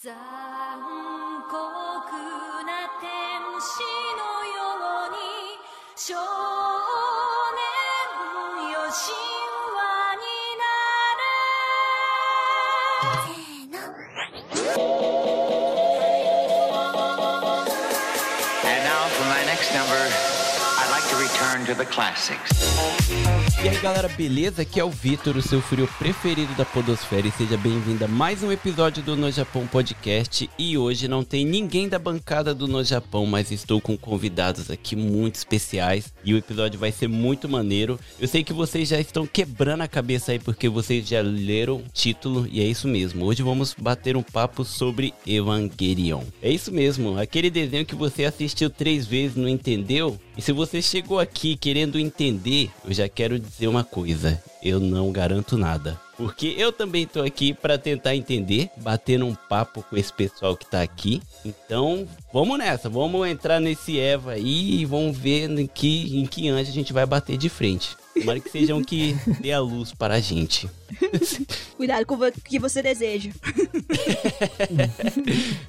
残酷な天使のように少年よ神話になる And now for my next number, I'd like to return to the classics. E aí galera, beleza? Aqui é o Vitor, o seu frio preferido da Podosfera e seja bem-vindo a mais um episódio do No Japão Podcast. E hoje não tem ninguém da bancada do No Japão, mas estou com convidados aqui muito especiais e o episódio vai ser muito maneiro. Eu sei que vocês já estão quebrando a cabeça aí porque vocês já leram o título e é isso mesmo. Hoje vamos bater um papo sobre Evangelion. É isso mesmo, aquele desenho que você assistiu três vezes não entendeu. E se você chegou aqui querendo entender, eu já quero dizer uma coisa: eu não garanto nada. Porque eu também tô aqui para tentar entender, bater um papo com esse pessoal que tá aqui. Então, vamos nessa, vamos entrar nesse Eva aí e vamos ver em que, em que anjo a gente vai bater de frente. Tomara que sejam que dê a luz para a gente. Cuidado com o que você deseja.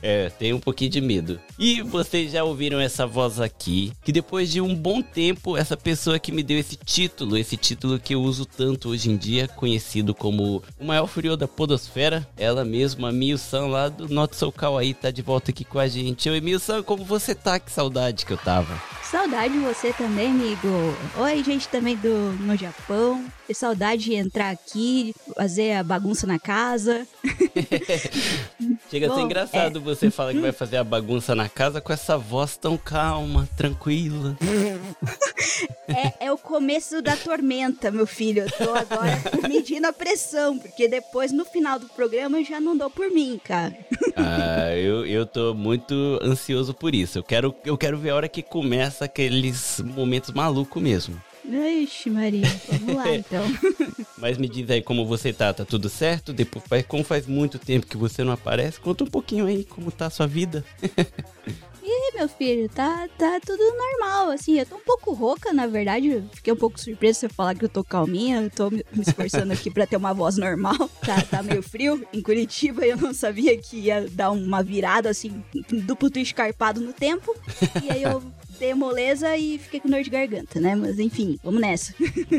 É, tem um pouquinho de medo. E vocês já ouviram essa voz aqui, que depois de um bom tempo, essa pessoa que me deu esse título, esse título que eu uso tanto hoje em dia, conhecido como o maior frio da podosfera, ela mesma, a Miyu-san lá do Not So Kawaii, tá de volta aqui com a gente. Oi, Miyu-san, como você tá? Que saudade que eu tava. Saudade de você também, amigo. Oi, gente também do no Japão. Tem saudade de entrar aqui, fazer a bagunça na casa. Chega a ser Bom, engraçado você falar que vai fazer a bagunça na casa com essa voz tão calma, tranquila. É, é o começo da tormenta, meu filho. Eu tô agora medindo a pressão, porque depois, no final do programa, já não dou por mim, cara. Ah, eu, eu tô muito ansioso por isso. Eu quero, eu quero ver a hora que começa aqueles momentos malucos mesmo. Ixi, Maria. Vamos lá, então. Mas me diz aí como você tá, tá tudo certo? Depois, faz- como faz muito tempo que você não aparece, conta um pouquinho aí como tá a sua vida. Ih, meu filho, tá, tá tudo normal, assim. Eu tô um pouco rouca, na verdade. Eu Fiquei um pouco surpresa você falar que eu tô calminha. Eu tô me esforçando aqui pra ter uma voz normal. Tá, tá meio frio. Em Curitiba eu não sabia que ia dar uma virada, assim, duplo escarpado no tempo. E aí eu dei moleza e fiquei com dor de garganta, né? Mas enfim, vamos nessa.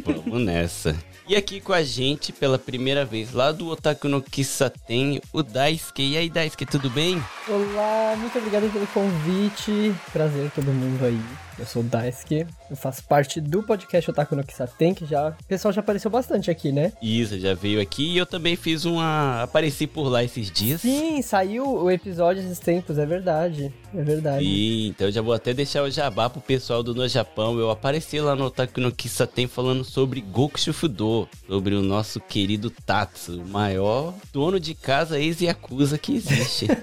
Vamos nessa. E aqui com a gente, pela primeira vez, lá do Otaku no Kisaten, o Daisuke. E aí, Daisuke, tudo bem? Olá, muito obrigado pelo convite. Prazer todo mundo aí. Eu sou o Daisuke, eu faço parte do podcast Otaku no Kisaten, que já... O pessoal já apareceu bastante aqui, né? Isa já veio aqui e eu também fiz uma... Apareci por lá esses dias. Sim, saiu o episódio esses tempos, é verdade. É verdade. E então eu já vou até deixar o jabá pro pessoal do No Japão. Eu apareci lá no Otaku no Kisaten falando sobre Goku Shufudo, sobre o nosso querido Tatsu, o maior dono de casa ex-yakuza que existe.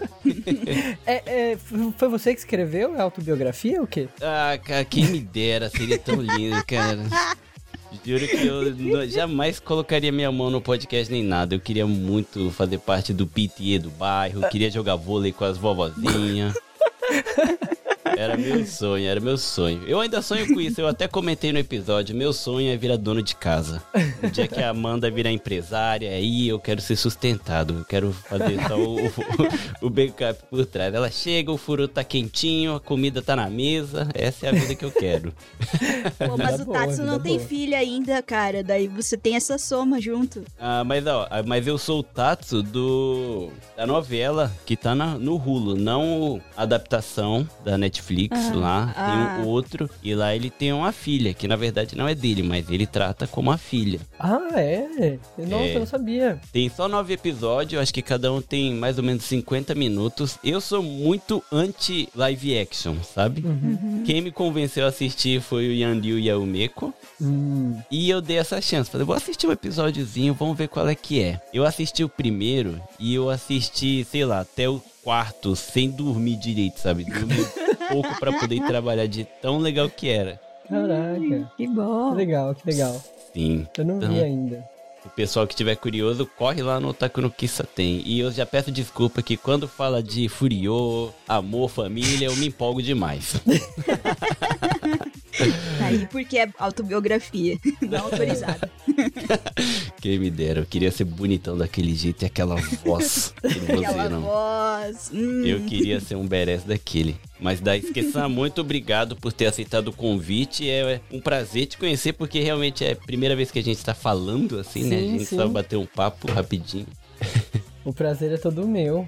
É, é, foi você que escreveu? É autobiografia ou o quê? ah, cara, quem me dera, seria tão lindo, cara. Juro que eu jamais colocaria minha mão no podcast nem nada. Eu queria muito fazer parte do PTA do bairro, queria jogar vôlei com as vovozinhas. Era meu sonho, era meu sonho. Eu ainda sonho com isso, eu até comentei no episódio. Meu sonho é virar dono de casa. O dia que a Amanda virar empresária, aí eu quero ser sustentado. Eu quero fazer só o, o, o backup por trás. Ela chega, o furo tá quentinho, a comida tá na mesa. Essa é a vida que eu quero. Pô, mas o Tatsu não tem boa. filha ainda, cara. Daí você tem essa soma junto. Ah, mas ó, ah, mas eu sou o Tatsu do da novela que tá na- no Hulu, não a adaptação da Netflix lá, tem Ah. um outro e lá ele tem uma filha, que na verdade não é dele, mas ele trata como a filha. Ah, é? Nossa, É. eu não sabia. Tem só nove episódios, acho que cada um tem mais ou menos 50 minutos. Eu sou muito anti live action, sabe? Quem me convenceu a assistir foi o Yanryu e a Umeko. Hum, E eu dei essa chance. Falei, vou assistir um episódiozinho, vamos ver qual é que é. Eu assisti o primeiro e eu assisti, sei lá, até o quarto sem dormir direito, sabe? Dormi pouco pra poder trabalhar de tão legal que era. caraca. Que bom. Que legal, que legal. Sim. Eu não Então, vi ainda. O pessoal que tiver curioso, corre lá no Otaku no Kissa tem. E eu já peço desculpa que quando fala de Furiô, amor, família, eu me empolgo demais. Aí porque é autobiografia, não autorizada. Quem me dera, eu queria ser bonitão daquele jeito e aquela voz. Aquela voz. hum. Eu queria ser um badass daquele. Mas da Esqueçam, muito obrigado por ter aceitado o convite. É um prazer te conhecer, porque realmente é a primeira vez que a gente tá falando assim, né? A Sim, gente sim. só bateu um papo rapidinho. O prazer é todo meu.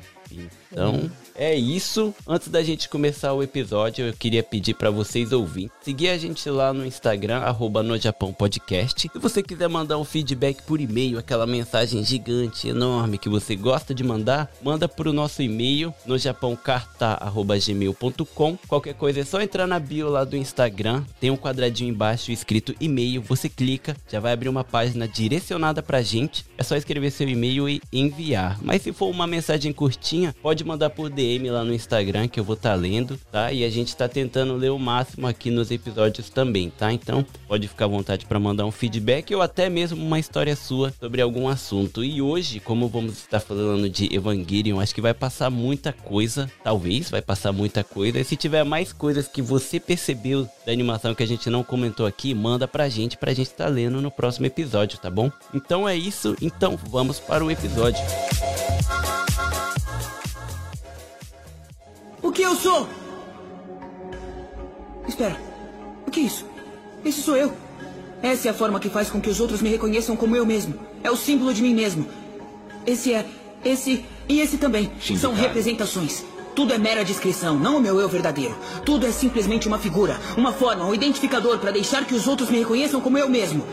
Então, é isso. Antes da gente começar o episódio, eu queria pedir pra vocês ouvirem. Seguir a gente lá no Instagram, arroba no Japão Podcast. Se você quiser mandar um feedback por e-mail, aquela mensagem gigante, enorme que você gosta de mandar, manda pro nosso e-mail, no japãocarta.gmail.com. Qualquer coisa é só entrar na bio lá do Instagram, tem um quadradinho embaixo escrito e-mail, você clica, já vai abrir uma página direcionada pra gente. É só escrever seu e-mail e enviar. Mas se for uma mensagem curtinha, pode mandar por DM lá no Instagram que eu vou estar lendo, tá? E a gente tá tentando ler o máximo aqui nos episódios também, tá? Então, pode ficar à vontade para mandar um feedback ou até mesmo uma história sua sobre algum assunto. E hoje, como vamos estar falando de Evangelion, acho que vai passar muita coisa, talvez vai passar muita coisa. E se tiver mais coisas que você percebeu da animação que a gente não comentou aqui, manda pra gente pra gente estar lendo no próximo episódio, tá bom? Então é isso, então vamos para o episódio. O que eu sou? Espera. O que é isso? Esse sou eu. Essa é a forma que faz com que os outros me reconheçam como eu mesmo. É o símbolo de mim mesmo. Esse é. Esse e esse também. São representações. Tudo é mera descrição, não o meu eu verdadeiro. Tudo é simplesmente uma figura, uma forma, um identificador para deixar que os outros me reconheçam como eu mesmo.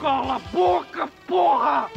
Cala a boca, porra!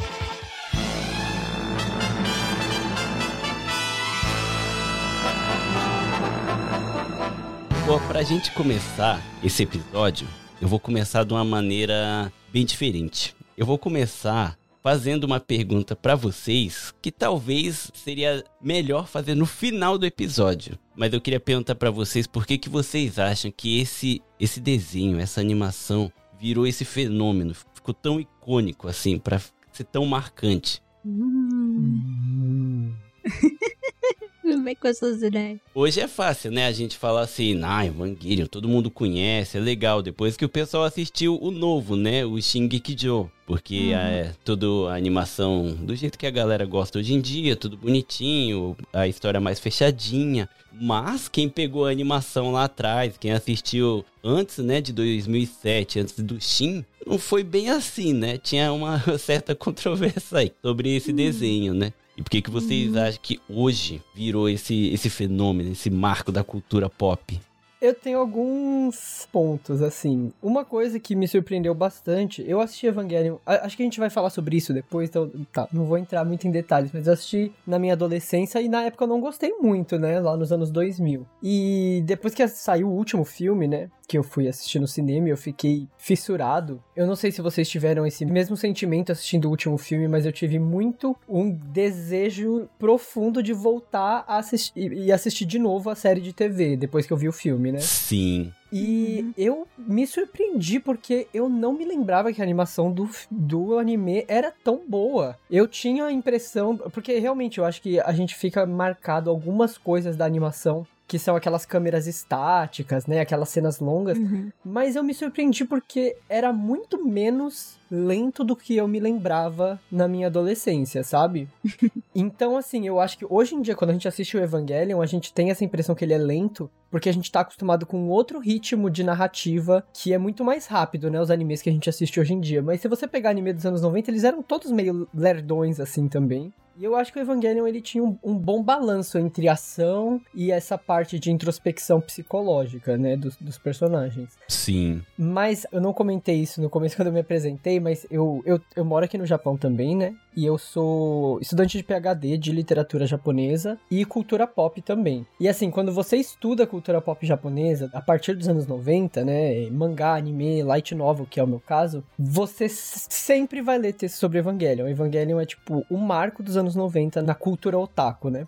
Bom, pra gente começar esse episódio, eu vou começar de uma maneira bem diferente. Eu vou começar fazendo uma pergunta pra vocês que talvez seria melhor fazer no final do episódio. Mas eu queria perguntar pra vocês por que que vocês acham que esse esse desenho, essa animação virou esse fenômeno, ficou tão icônico assim, pra ser tão marcante. Hum. Vem com essas ideias. Hoje é fácil, né? A gente falar assim, ah, Evangelion, todo mundo conhece, é legal. Depois que o pessoal assistiu o novo, né? O Shingeki Joe. Porque é toda a animação do jeito que a galera gosta hoje em dia, tudo bonitinho, a história mais fechadinha. Mas quem pegou a animação lá atrás, quem assistiu antes, né, de 2007, antes do Shin, não foi bem assim, né? Tinha uma certa controvérsia aí sobre esse desenho, né? E por que, que vocês acham que hoje virou esse, esse fenômeno, esse marco da cultura pop? Eu tenho alguns pontos, assim. Uma coisa que me surpreendeu bastante, eu assisti Evangelion, acho que a gente vai falar sobre isso depois, então tá, não vou entrar muito em detalhes, mas eu assisti na minha adolescência e na época eu não gostei muito, né, lá nos anos 2000. E depois que saiu o último filme, né, que eu fui assistir no cinema e eu fiquei fissurado. Eu não sei se vocês tiveram esse mesmo sentimento assistindo o último filme, mas eu tive muito um desejo profundo de voltar a assistir e assistir de novo a série de TV depois que eu vi o filme, né? Sim. E eu me surpreendi porque eu não me lembrava que a animação do, do anime era tão boa. Eu tinha a impressão. Porque realmente eu acho que a gente fica marcado algumas coisas da animação. Que são aquelas câmeras estáticas, né? Aquelas cenas longas. Mas eu me surpreendi porque era muito menos lento do que eu me lembrava na minha adolescência, sabe? então, assim, eu acho que hoje em dia, quando a gente assiste o Evangelion, a gente tem essa impressão que ele é lento, porque a gente tá acostumado com outro ritmo de narrativa que é muito mais rápido, né? Os animes que a gente assiste hoje em dia. Mas se você pegar anime dos anos 90, eles eram todos meio lerdões, assim, também. E eu acho que o Evangelion ele tinha um, um bom balanço entre ação e essa parte de introspecção psicológica, né, dos, dos personagens. Sim. Mas eu não comentei isso no começo quando eu me apresentei, mas eu, eu, eu moro aqui no Japão também, né? E eu sou estudante de PhD de literatura japonesa e cultura pop também. E assim, quando você estuda cultura pop japonesa, a partir dos anos 90, né? Mangá, anime, light novel, que é o meu caso, você sempre vai ler texto sobre Evangelion. Evangelion é tipo o marco dos anos 90 na cultura otaku, né?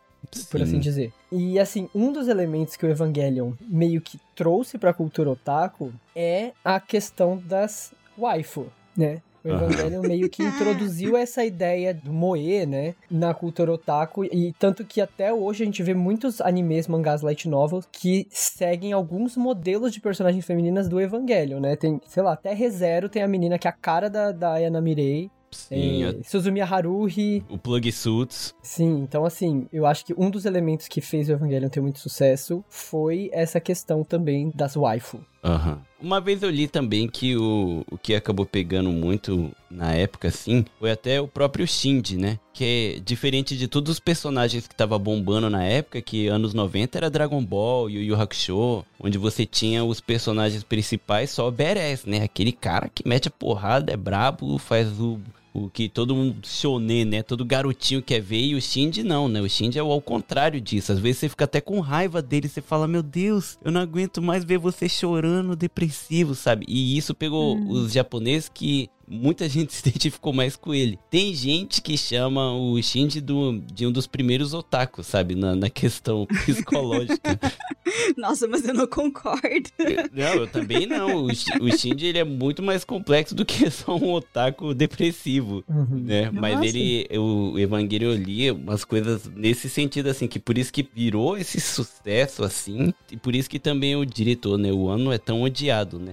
por assim Sim. dizer. E assim, um dos elementos que o Evangelion meio que trouxe pra cultura otaku é a questão das waifu, né? O Evangelion meio que introduziu essa ideia do moe, né, na cultura otaku e tanto que até hoje a gente vê muitos animes, mangás, light novels que seguem alguns modelos de personagens femininas do Evangelion, né? Tem, sei lá, até ReZero tem a menina que é a cara da, da Ayana Mirei, Sim, é, Suzumiya Haruhi. o Plug Suits. Sim, então assim, eu acho que um dos elementos que fez o Evangelion ter muito sucesso foi essa questão também das waifu. Aham. Uma vez eu li também que o, o que acabou pegando muito na época, assim, foi até o próprio Shinji, né? Que é diferente de todos os personagens que tava bombando na época, que anos 90 era Dragon Ball, Yu Yu Hakusho, onde você tinha os personagens principais só badass, né? Aquele cara que mete a porrada, é brabo, faz o o que todo mundo shonen, né? Todo garotinho quer ver e o Shinji não, né? O Shinji é o ao contrário disso. Às vezes você fica até com raiva dele, você fala: "Meu Deus, eu não aguento mais ver você chorando, depressivo", sabe? E isso pegou os japoneses que muita gente se identificou mais com ele. Tem gente que chama o Shinji do, de um dos primeiros otakus, sabe? Na, na questão psicológica. Nossa, mas eu não concordo. não, eu também não. O, o Shinji, ele é muito mais complexo do que só um otaku depressivo, Uhum. né? Mas Nossa. ele, o Evangelho lia umas coisas nesse sentido, assim, que por isso que virou esse sucesso, assim, e por isso que também o diretor, né? O ano é tão odiado, né?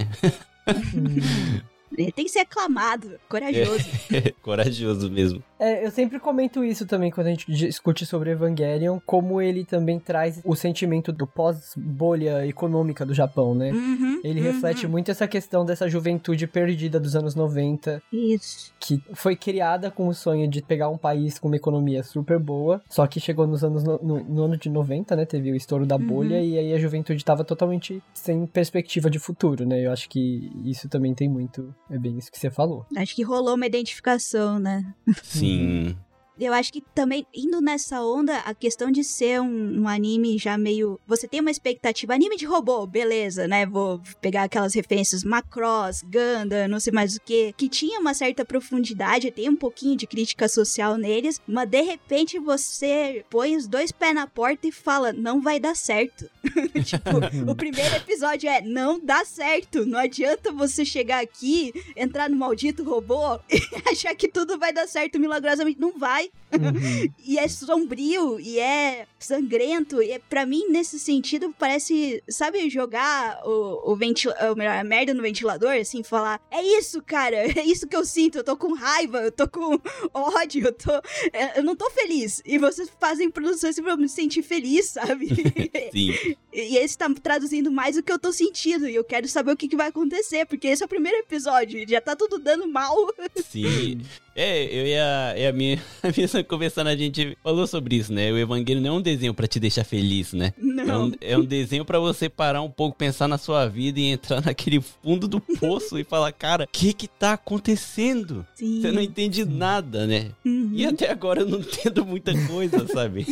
Ele tem que ser aclamado, corajoso. Corajoso mesmo. É, eu sempre comento isso também quando a gente discute sobre Evangelion, como ele também traz o sentimento do pós-bolha econômica do Japão, né? Uhum, Ele uhum. reflete muito essa questão dessa juventude perdida dos anos 90, Isso. que foi criada com o sonho de pegar um país com uma economia super boa, só que chegou nos anos no, no- no ano de 90, né? Teve o estouro da bolha e aí a juventude tava totalmente sem perspectiva de futuro, né? Eu acho que isso também tem muito, é bem isso que você falou. Acho que rolou uma identificação, né? Sim. 嗯 Eu acho que também, indo nessa onda, a questão de ser um, um anime já meio. Você tem uma expectativa. Anime de robô, beleza, né? Vou pegar aquelas referências Macross, Gundam, não sei mais o que. Que tinha uma certa profundidade, tem um pouquinho de crítica social neles, mas de repente você põe os dois pés na porta e fala: não vai dar certo. tipo, o primeiro episódio é: não dá certo. Não adianta você chegar aqui, entrar no maldito robô e achar que tudo vai dar certo milagrosamente. Não vai Uhum. e é sombrio e é sangrento e é, para mim nesse sentido parece sabe jogar o, o melhor, a merda no ventilador assim falar é isso cara é isso que eu sinto eu tô com raiva eu tô com ódio eu tô é, eu não tô feliz e vocês fazem produções pra eu me sentir feliz sabe Sim. e esse tá traduzindo mais o que eu tô sentindo e eu quero saber o que, que vai acontecer porque esse é o primeiro episódio já tá tudo dando mal Sim. É, eu e a, e a minha, a minha conversando, a gente falou sobre isso, né? O Evangelho não é um desenho pra te deixar feliz, né? É não um, é um desenho pra você parar um pouco, pensar na sua vida e entrar naquele fundo do poço e falar, cara, o que que tá acontecendo? Sim. Você não entende nada, né? Uhum. E até agora eu não entendo muita coisa, sabe?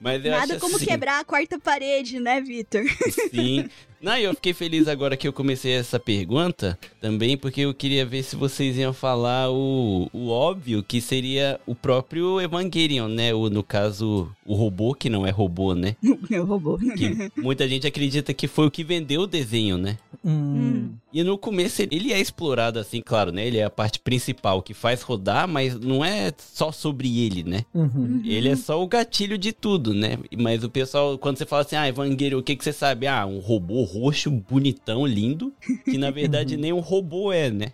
Nada como assim, quebrar a quarta parede, né, Vitor? Sim. Não, e eu fiquei feliz agora que eu comecei essa pergunta também, porque eu queria ver se vocês iam falar o, o óbvio, que seria o próprio Evangelion, né? O, no caso, o robô, que não é robô, né? Meu robô. Que muita gente acredita que foi o que vendeu o desenho, né? Hum. E no começo ele- ele é explorado assim, claro, né? Ele é a parte principal que faz rodar, mas não é só sobre ele, né? Uhum. Ele é só o gatilho de tudo, né? Mas o pessoal, quando você fala assim, ah, Evangelho, o que, que você sabe? Ah, um robô roxo, bonitão, lindo, que na verdade nem um robô é, né?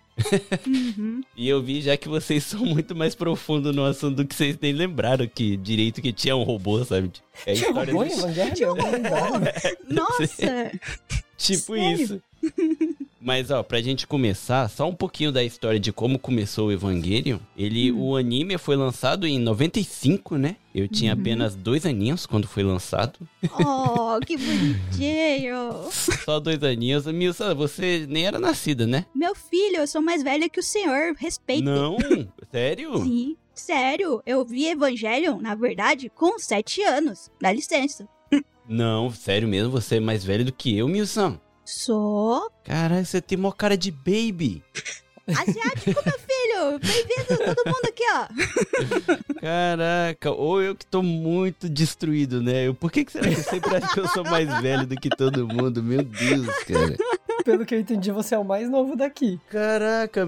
Uhum. E eu vi já que vocês são muito mais profundos no assunto do que vocês nem lembraram que direito que tinha um robô, sabe? É Tinha robô em Evangelion? Eu não lembrava. Nossa! Tipo Sério? isso. Mas, ó, pra gente começar, só um pouquinho da história de como começou o Evangelion. Ele, o anime foi lançado em 95, né? Eu tinha apenas dois aninhos quando foi lançado. Oh, que bonitinho! Só dois aninhos. Milsa, você nem era nascida, né? Meu filho, eu sou mais velha que o senhor, respeite. Não, sério? Sim, sério, eu vi Evangelion, na verdade, com sete anos. Dá licença. Não, sério mesmo, você é mais velho do que eu, Milson. Sou Caralho, você tem mó cara de baby. asiático, meu filho! Bem-vindo, todo mundo aqui, ó. Caraca, ou eu que tô muito destruído, né? Eu- Por que, que será que eu sempre acho que eu sou mais velho do que todo mundo? Meu Deus, cara. Pelo que eu entendi, você é o mais novo daqui. Caraca,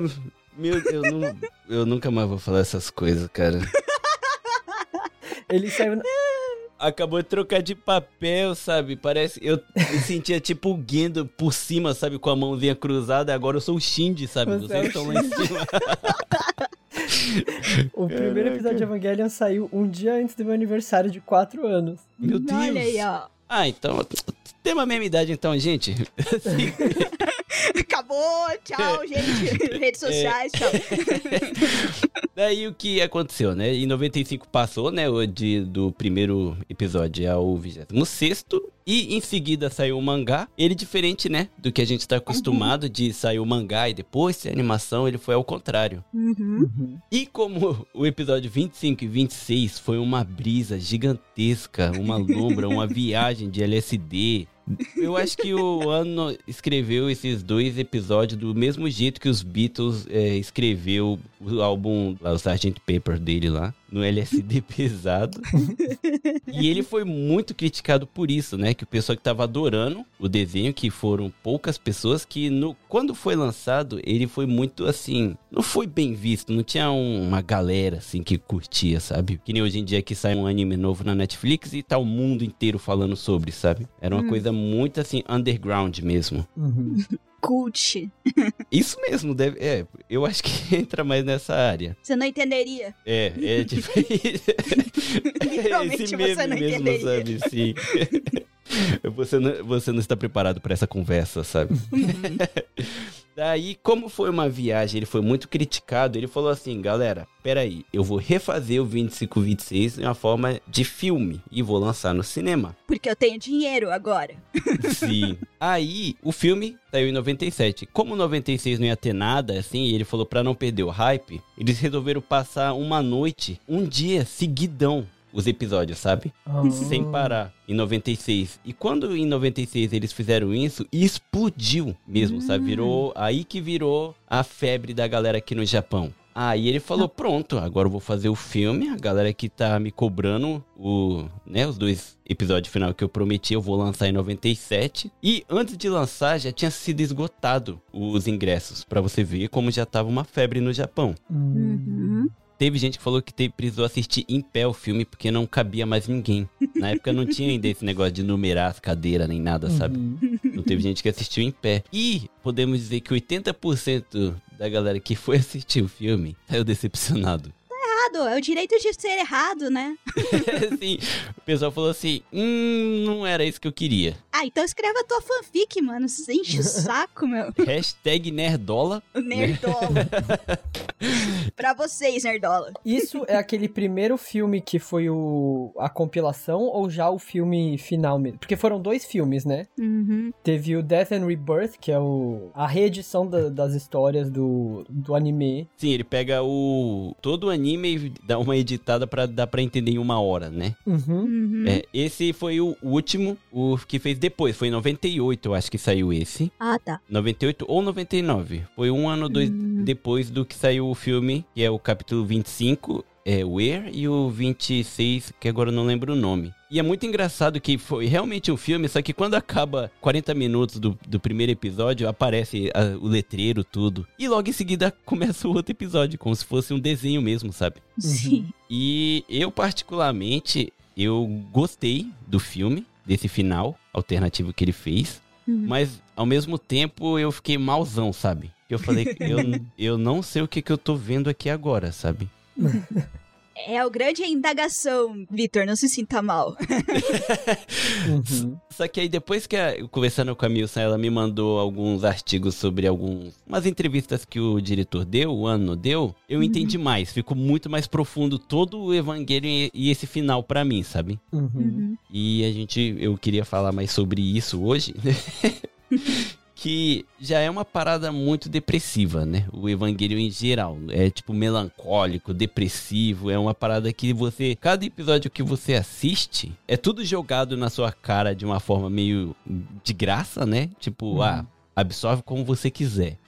meu, eu, não, eu nunca mais vou falar essas coisas, cara. Ele saiu. na- Acabou de trocar de papel, sabe? Parece. Eu me sentia tipo o Gendo por cima, sabe? Com a mãozinha cruzada. Agora eu sou o Shinji, sabe? Você é Vocês o estão lá em cima. O primeiro episódio de Evangelion saiu um dia antes do meu aniversário de 4 anos. Meu Deus. Olha aí, ó. Ah, então. Tem a mesma idade, então, gente. Assim, Acabou, tchau, gente. Redes sociais, tchau. Daí o que aconteceu, né? Em 95 passou, né? O de, do primeiro episódio ao 26 e em seguida saiu o mangá. Ele diferente, né? Do que a gente tá acostumado de sair o mangá e depois ser animação, ele foi ao contrário. Uhum. E como o episódio 25 e 26 foi uma brisa gigantesca, uma lombra, uma viagem de LSD. Eu acho que o Ano escreveu esses dois episódios do mesmo jeito que os Beatles é, escreveu o álbum, lá, o Sgt. Pepper dele lá, no LSD pesado. e ele foi muito criticado por isso, né? Que o pessoal que tava adorando o desenho, que foram poucas pessoas, que no, quando foi lançado, ele foi muito assim. Não foi bem visto, não tinha um- uma galera assim que curtia, sabe? Que nem hoje em dia que sai um anime novo na Netflix e tá o mundo inteiro falando sobre, sabe? Era uma coisa muito assim, underground mesmo. Uhum. Cult. Isso mesmo, deve. É, eu acho que entra mais nessa área. Você não entenderia. É, é tipo. Literalmente esse você meme não mesmo, entenderia. sabe? Sim. Você não, você não está preparado para essa conversa, sabe? Daí, como foi uma viagem, ele foi muito criticado. Ele falou assim: galera, peraí, eu vou refazer o 2526 em uma forma de filme e vou lançar no cinema. Porque eu tenho dinheiro agora. Sim. Aí, o filme saiu em 97. Como 96 não ia ter nada, assim, e ele falou pra não perder o hype, eles resolveram passar uma noite, um dia seguidão, os episódios, sabe? Ah. Sem parar, em 96. E quando em 96 eles fizeram isso, explodiu mesmo, sabe? Virou, aí que virou a febre da galera aqui no Japão. Aí ele falou, pronto, agora eu vou fazer o filme, a galera que tá me cobrando o, né, os dois episódios final que eu prometi, eu vou lançar em 97. E antes de lançar, já tinha sido esgotado os ingressos, pra você ver como já tava uma febre no Japão. Uhum. Teve gente que falou que te- precisou assistir em pé o filme porque não cabia mais ninguém. Na época não tinha ainda esse negócio de numerar as cadeiras nem nada, sabe? Uhum. Não teve gente que assistiu em pé. E podemos dizer que 80% da galera que foi assistir o filme saiu decepcionado. Errado, é o direito de ser errado, né? assim, o pessoal falou assim: hum, não era isso que eu queria. Ah, então escreva a tua fanfic, mano. Você enche o saco, meu. Hashtag Nerdola. Nerdola. pra vocês, Nerdola. Isso é aquele primeiro filme que foi o a compilação ou já o filme final mesmo? Porque foram dois filmes, né? Uhum. Teve o Death and Rebirth, que é o, a reedição da- das histórias do, do anime. Sim, ele pega o todo o anime e dá uma editada pra dar pra entender em uma hora, né? Uhum. Uhum. É, esse foi o último, o que fez depois. Foi em 98, eu acho que saiu esse. Ah, tá. 98 ou 99. Foi um ano dois depois do que saiu o filme, que é o capítulo 25, é Where, e o 26, que agora eu não lembro o nome. E é muito engraçado que foi realmente um filme, só que quando acaba 40 minutos do, do primeiro episódio, aparece a- o letreiro, tudo. E logo em seguida começa o outro episódio, como se fosse um desenho mesmo, sabe? Sim. E eu, particularmente, eu gostei do filme, desse final alternativo que ele fez. Uhum. Mas, ao mesmo tempo, eu fiquei malzão, sabe? Eu falei, eu, eu não sei o que, que eu tô vendo aqui agora, sabe? É o grande indagação, Vitor. Não se sinta mal. Uhum. Só que aí, depois que, a- conversando com a Milson, ela me mandou alguns artigos sobre alguns... Umas entrevistas que o diretor deu, o Ano deu, eu entendi mais. Ficou muito mais profundo todo o Evangelho e, e esse final pra mim, sabe? Uhum. E a gente, eu queria falar mais sobre isso hoje, né? que já é uma parada muito depressiva, né? O evangelho em geral é tipo melancólico, depressivo, é uma parada que você, cada episódio que você assiste, é tudo jogado na sua cara de uma forma meio de graça, né? Tipo, ah, absorve como você quiser.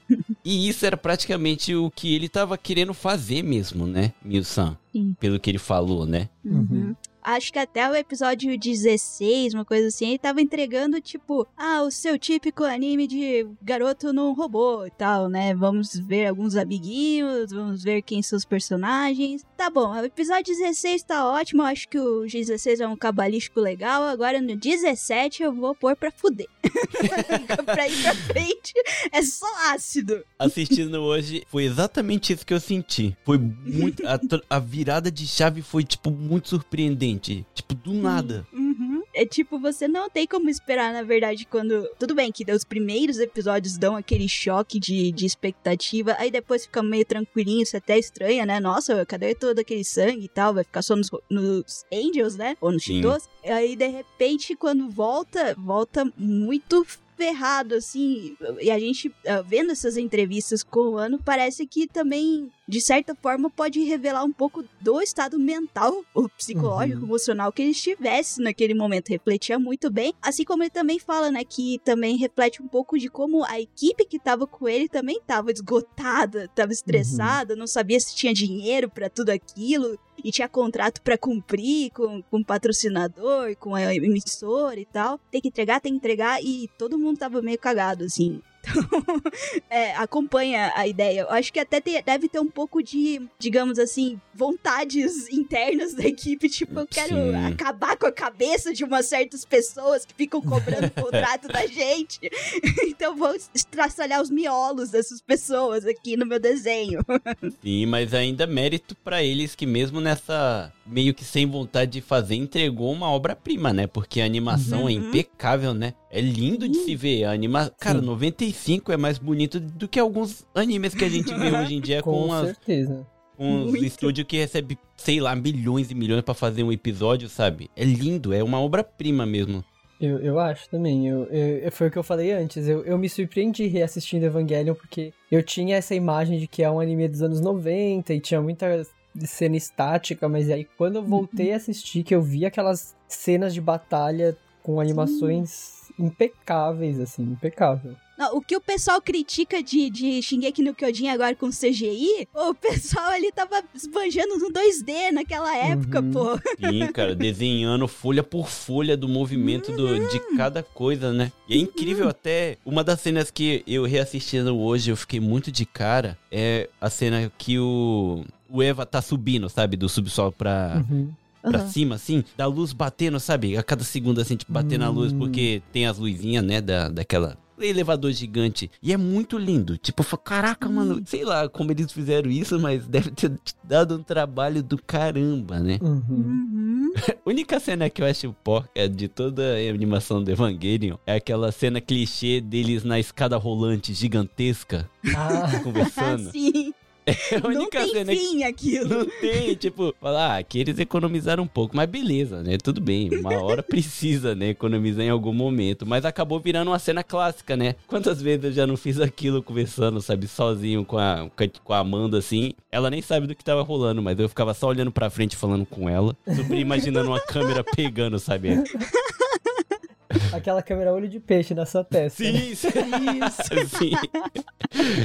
E isso era praticamente o que ele tava querendo fazer mesmo, né, Milsan? Sim. Pelo que ele falou, né? Uhum. Acho que até o episódio 16, uma coisa assim, ele tava entregando, tipo, ah, o seu típico anime de garoto num robô e tal, né? Vamos ver alguns amiguinhos, vamos ver quem são os personagens. Tá bom, o episódio 16 tá ótimo, eu acho que o 16 é um cabalístico legal, agora no 17 eu vou pôr pra fuder. pra ir pra frente, é só ácido. Assistindo hoje, foi exatamente isso que eu senti. Foi muito. A, a virada de chave foi, tipo, muito surpreendente. Tipo, do nada. Uhum. É tipo, você não tem como esperar, na verdade, quando. Tudo bem que os primeiros episódios dão aquele choque de, de expectativa, aí depois fica meio tranquilinho, você até estranha, né? Nossa, cadê todo aquele sangue e tal? Vai ficar só nos, nos Angels, né? Ou nos. Cheetos. Aí, de repente, quando volta, volta muito ferrado, assim. E a gente, ah, vendo essas entrevistas com o Ano, parece que também, de certa forma, pode revelar um pouco do estado mental, ou psicológico, Uhum. emocional que ele estivesse naquele momento. Refletia muito bem. Assim como ele também fala, né, que também reflete um pouco de como a equipe que tava com ele também tava esgotada, tava estressada, não sabia se tinha dinheiro pra tudo aquilo. E tinha contrato pra cumprir com, com o patrocinador, com a emissora e tal. Tem que entregar, tem que entregar. E todo mundo tava meio cagado, assim. Então, é, acompanha a ideia. Eu acho que até te- deve ter um pouco de, digamos assim, vontades internas da equipe. Tipo, eu quero Sim. acabar com a cabeça de umas certas pessoas que ficam cobrando contrato da gente. Então vou estraçalhar os miolos dessas pessoas aqui no meu desenho. Sim, mas ainda mérito pra eles que mesmo nessa meio que sem vontade de fazer, entregou uma obra-prima, né? Porque a animação é Uhum. impecável, né? É lindo de se ver. A anima... Cara, Sim. 95 é mais bonito do que alguns animes que a gente vê hoje em dia com, Com as, certeza. com os Muito. estúdios que recebe, sei lá, milhões e milhões pra fazer um episódio, sabe? É lindo, é uma obra-prima mesmo. Eu, eu acho também. Eu, eu- foi o que eu falei antes. Eu, eu me surpreendi reassistindo Evangelion porque eu tinha essa imagem de que é um anime dos anos 90 e tinha muita cena estática, mas aí quando eu voltei a assistir, que eu vi aquelas cenas de batalha com animações impecáveis, assim, impecável. Não, o que o pessoal critica de, de Shingeki no Kyojin agora com CGI, o pessoal ali tava esbanjando no 2D naquela época, Uhum. pô. Sim, cara, desenhando folha por folha do movimento do, de cada coisa, né? E é incrível até, uma das cenas que eu reassistindo hoje, eu fiquei muito de cara, é a cena que o, o Eva tá subindo, sabe, do subsolo pra, Uhum. pra Aham. cima, assim, da luz batendo, sabe, a cada segundo, assim, tipo, batendo a luz, Hum. porque tem as luzinhas, né, da, daquela... Elevador gigante. E é muito lindo. Tipo, eu falo, caraca, mano, sei lá como eles fizeram isso, mas deve ter dado um trabalho do caramba, né? Uhum. Uhum. A única cena que eu acho porca de toda a animação do Evangelion é aquela cena clichê deles na escada rolante gigantesca, Ah, conversando. Sim, É a não única tem cena que fim aquilo. não tem, tipo, falar ah, que eles economizaram um pouco, mas beleza, né? Tudo bem, uma hora precisa, né? Economizar em algum momento, mas acabou virando uma cena clássica, né? Quantas vezes eu já não fiz aquilo conversando, sabe, sozinho com a, com a Amanda, assim? Ela nem sabe do que tava rolando, mas eu ficava só olhando pra frente falando com ela, super imaginando uma câmera pegando, sabe? aquela câmera olho de peixe na sua testa. né? Sim, isso, isso, sim.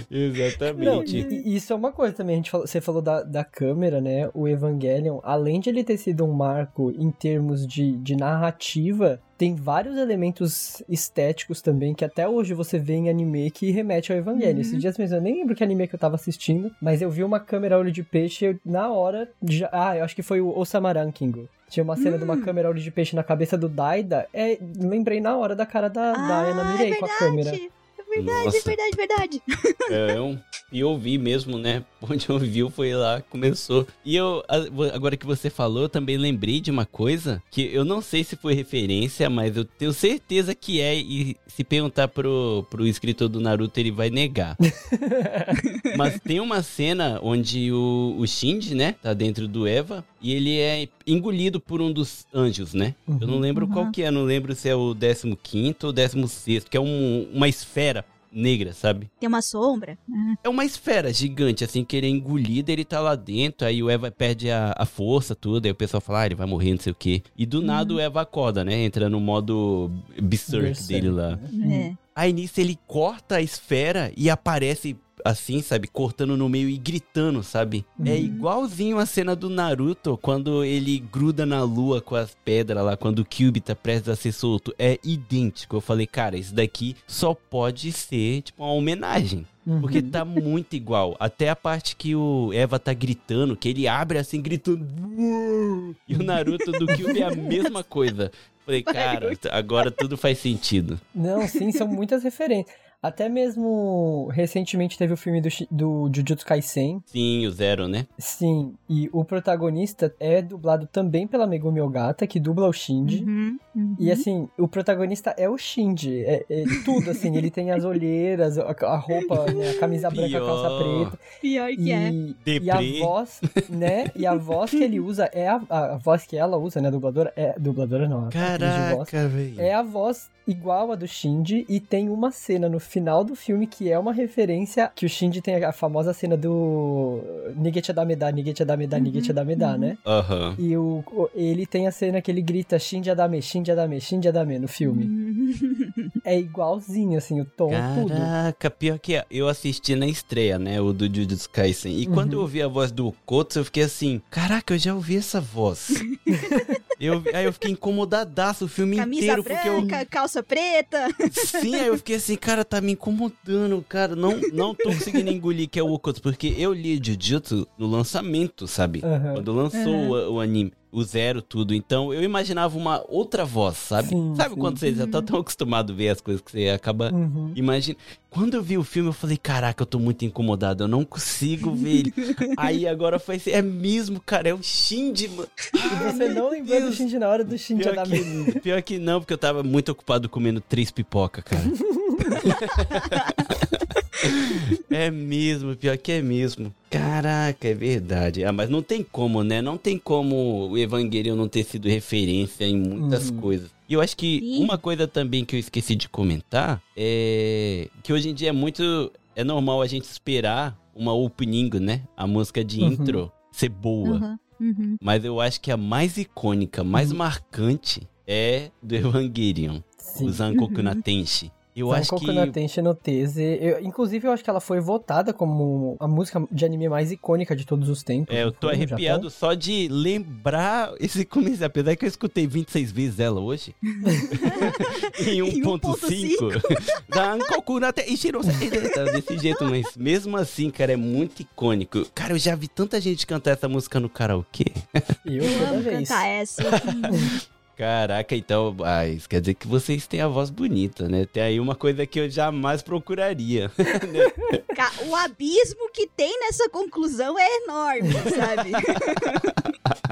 Não, Exatamente. e- e isso é uma coisa também. A gente falou, você falou da, da câmera, né? O Evangelion, além de ele ter sido um marco em termos de, de narrativa, tem vários elementos estéticos também que até hoje você vê em anime que remete ao Evangelion. Uhum. Esses dias mesmo, eu nem lembro que anime que eu tava assistindo, mas eu vi uma câmera olho de peixe eu, na hora. Já, ah, eu acho que foi o Osama Ranking. Tinha uma cena de uma câmera olho de peixe na cabeça do Daida. É, lembrei na hora da cara da, da Ana Ah, Mirei é com a câmera. verdade. É verdade, Nossa. é verdade, verdade. É um POV mesmo, né? Onde eu vi foi lá, começou. E eu, a- agora que você falou, eu também lembrei de uma coisa que eu não sei se foi referência, mas eu tenho certeza que é. E se perguntar pro, pro escritor do Naruto, ele vai negar. mas tem uma cena onde o, o Shinji, né, tá dentro do Eva e ele é engolido por um dos anjos, né? Eu não lembro Uhum. qual que é, não lembro se é o 15 ou 16, que é um- uma esfera negra, sabe? Tem uma sombra. É uma esfera gigante, assim, que ele é engolido, ele tá lá dentro, aí o Eva perde a, a força, tudo, aí o pessoal fala, ah, ele vai morrer, não sei o quê. E do nada o Eva acorda, né? Entra no modo berserk Berserk, dele lá. né? É. Aí nisso ele corta a esfera e aparece assim, sabe? Cortando no meio e gritando, sabe? É Uhum. igualzinho a cena do Naruto quando ele gruda na lua com as pedras lá, quando o Kyubi tá prestes a ser solto. É idêntico. Eu falei, cara, isso daqui só pode ser, tipo, uma homenagem. Uhum. Porque tá muito igual. Até a parte que o Eva tá gritando, que ele abre assim, gritando. E o Naruto do Kyubi é a mesma coisa. Falei, cara, agora tudo faz sentido. Não, sim, são muitas referências. Até mesmo recentemente teve o filme do, do Jujutsu Kaisen. Sim, o Zero, né? Sim, e o protagonista é dublado também pela Megumi Ogata, que dubla o Shinji. Uhum, uhum. E assim, o protagonista é o Shinji. É, é tudo, assim. Ele tem as olheiras, a, a roupa, né, a camisa branca, a calça Pior. preta. Pior que é. E, e a voz, né? E a voz que ele usa é a, a voz que ela usa, né? A dubladora. É, dubladora não. Caraca, velho. É a voz igual a do Shinji e tem uma cena no final do filme que é uma referência que o Shinji tem a famosa cena do Nigecha Dameda, Nigecha Dameda, Nigecha Dameda, né? Aham. E o, o- ele tem a cena que ele grita Shinji Adame, Shinji Adame, Shinji Adame no filme. É igualzinho, assim, o tom, tudo. Caraca, pior que eu assisti na estreia, né? O do Jujutsu Kaisen. E quando Uhum. eu ouvi a voz do Kotsu, eu fiquei assim: Caraca, eu já ouvi essa voz. eu, aí eu fiquei incomodadaço o filme Camisa inteiro, porque eu. branca, calça preta. Sim, aí eu fiquei assim, cara, tá me incomodando, cara. Não, não tô conseguindo engolir que é o Okotsu, porque eu li Jujutsu no lançamento, sabe? Aham. Quando lançou o, o anime, o zero, tudo. Então eu imaginava uma outra voz, sabe? Sim, sabe sim. quando você já tá tão acostumado a ver as coisas que você acaba. Uhum. Imagina. Quando eu vi o filme, eu falei, caraca, eu tô muito incomodado, eu não consigo ver ele. Aí agora foi assim, é mesmo, cara, é o Shinji, mano. E você não lembrou do. Shinji na hora do Shinji Pior que, pior que não, porque eu tava muito ocupado comendo três pipoca, cara. é mesmo, pior que é mesmo. Caraca, é verdade. Ah, mas não tem como, né? Não tem como o Evangelion não ter sido referência em muitas Uhum. coisas. E eu acho que Sim. uma coisa também que eu esqueci de comentar é que hoje em dia é muito. É normal a gente esperar uma opening, né? A música de Uhum. intro ser boa. Uhum, uhum. Mas eu acho que a mais icônica, mais marcante é do Evangelion, Sim. o Zankoku na Tenshi. Eu acho Sankoku que no Tenshi no Teze. Eu- inclusive, eu acho que ela foi votada como a música de anime mais icônica de todos os tempos. é, eu tô arrepiado só de lembrar esse começo, apesar que eu escutei 26 vezes ela hoje. em Em 1.5. Zankoku na Tenshi, não sei, tá desse jeito, mas mesmo assim, cara, é muito icônico. Cara, eu já vi tanta gente cantar essa música no karaokê. Eu, Eu amo vez. cantar essa. Caraca, então, isso quer dizer que vocês têm a voz bonita, né? Tem aí uma coisa que eu jamais procuraria. Ca- o abismo que tem nessa conclusão é enorme, sabe?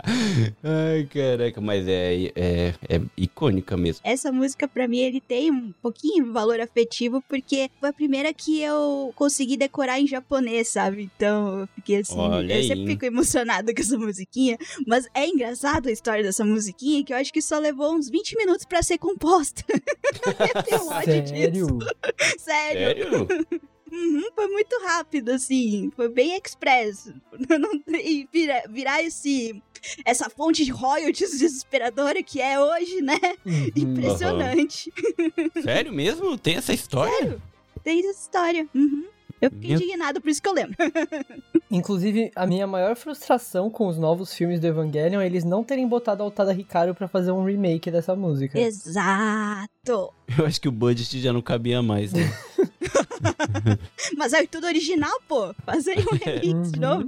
Ai, caraca, mas é, é, é icônica mesmo. Essa música, pra mim, ele tem um pouquinho de valor afetivo, porque foi a primeira que eu consegui decorar em japonês, sabe? Então, eu fiquei assim. Olha eu aí. sempre fico emocionada com essa musiquinha. Mas é engraçado a história dessa musiquinha, que eu acho que só levou uns 20 minutos pra ser composta. eu tenho ódio disso. Sério? Sério. Sério? Uhum, foi muito rápido, assim. Foi bem express. Não, e vira- virar esse. Essa fonte de royalties desesperadora que é hoje, né? Uhum. Impressionante. Sério mesmo? Tem essa história? Tem essa história. Uhum. Eu fiquei Meu- indignada, por isso que eu lembro. Inclusive, a minha maior frustração com os novos filmes do Evangelion é eles não terem botado a Altada Hikaru pra fazer um remake dessa música. Exato. Eu acho que o budget já não cabia mais, né? Mas é tudo original, pô. Fazer um remix de Uhum. novo.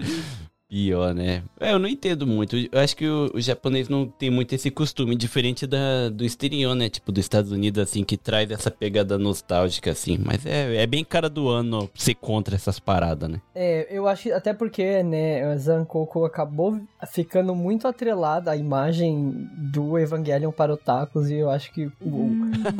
Pior, né? É, eu não entendo muito. Eu acho que o, o japonês não tem muito esse costume, diferente da, do exterior, né? Tipo, dos Estados Unidos, assim, que traz essa pegada nostálgica, assim. Mas é, é bem cara do ano ser contra essas paradas, né? É, eu acho até porque, né, a Zankoku acabou ficando muito atrelada à imagem do Evangelion para otakus e eu acho que o-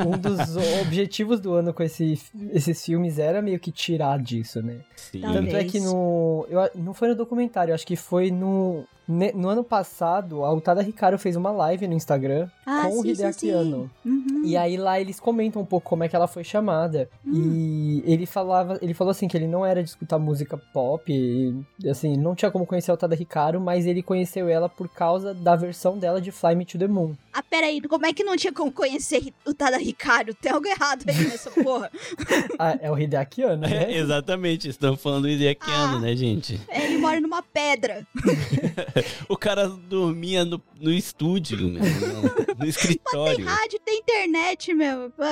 um dos objetivos do ano com esse, esses filmes era meio que tirar disso, né? Sim. Tanto é que no. Eu, não foi no documentário, acho que foi no. Ne- No ano passado, a Utada Hikaru fez uma live no Instagram Ah, com o sim, sim, Hideaki. Anno. Uhum. E aí lá eles comentam um pouco como é que ela foi chamada. E ele falava, ele falou assim que ele não era de escutar música pop, e, assim, não tinha como conhecer a Utada Hikaru, mas ele conheceu ela por causa da versão dela de Fly Me to the Moon. Ah, peraí, como é que não tinha como conhecer o Tada Ricardo? Tem algo errado aí nessa porra. Ah, é o Hideaki Anno, né? É, exatamente, estamos falando do Hideakiano, Ah. né, gente? Ele mora numa pedra. O cara dormia no, no estúdio, meu, no, no Tem escritório. rádio, tem internet, meu. Pô,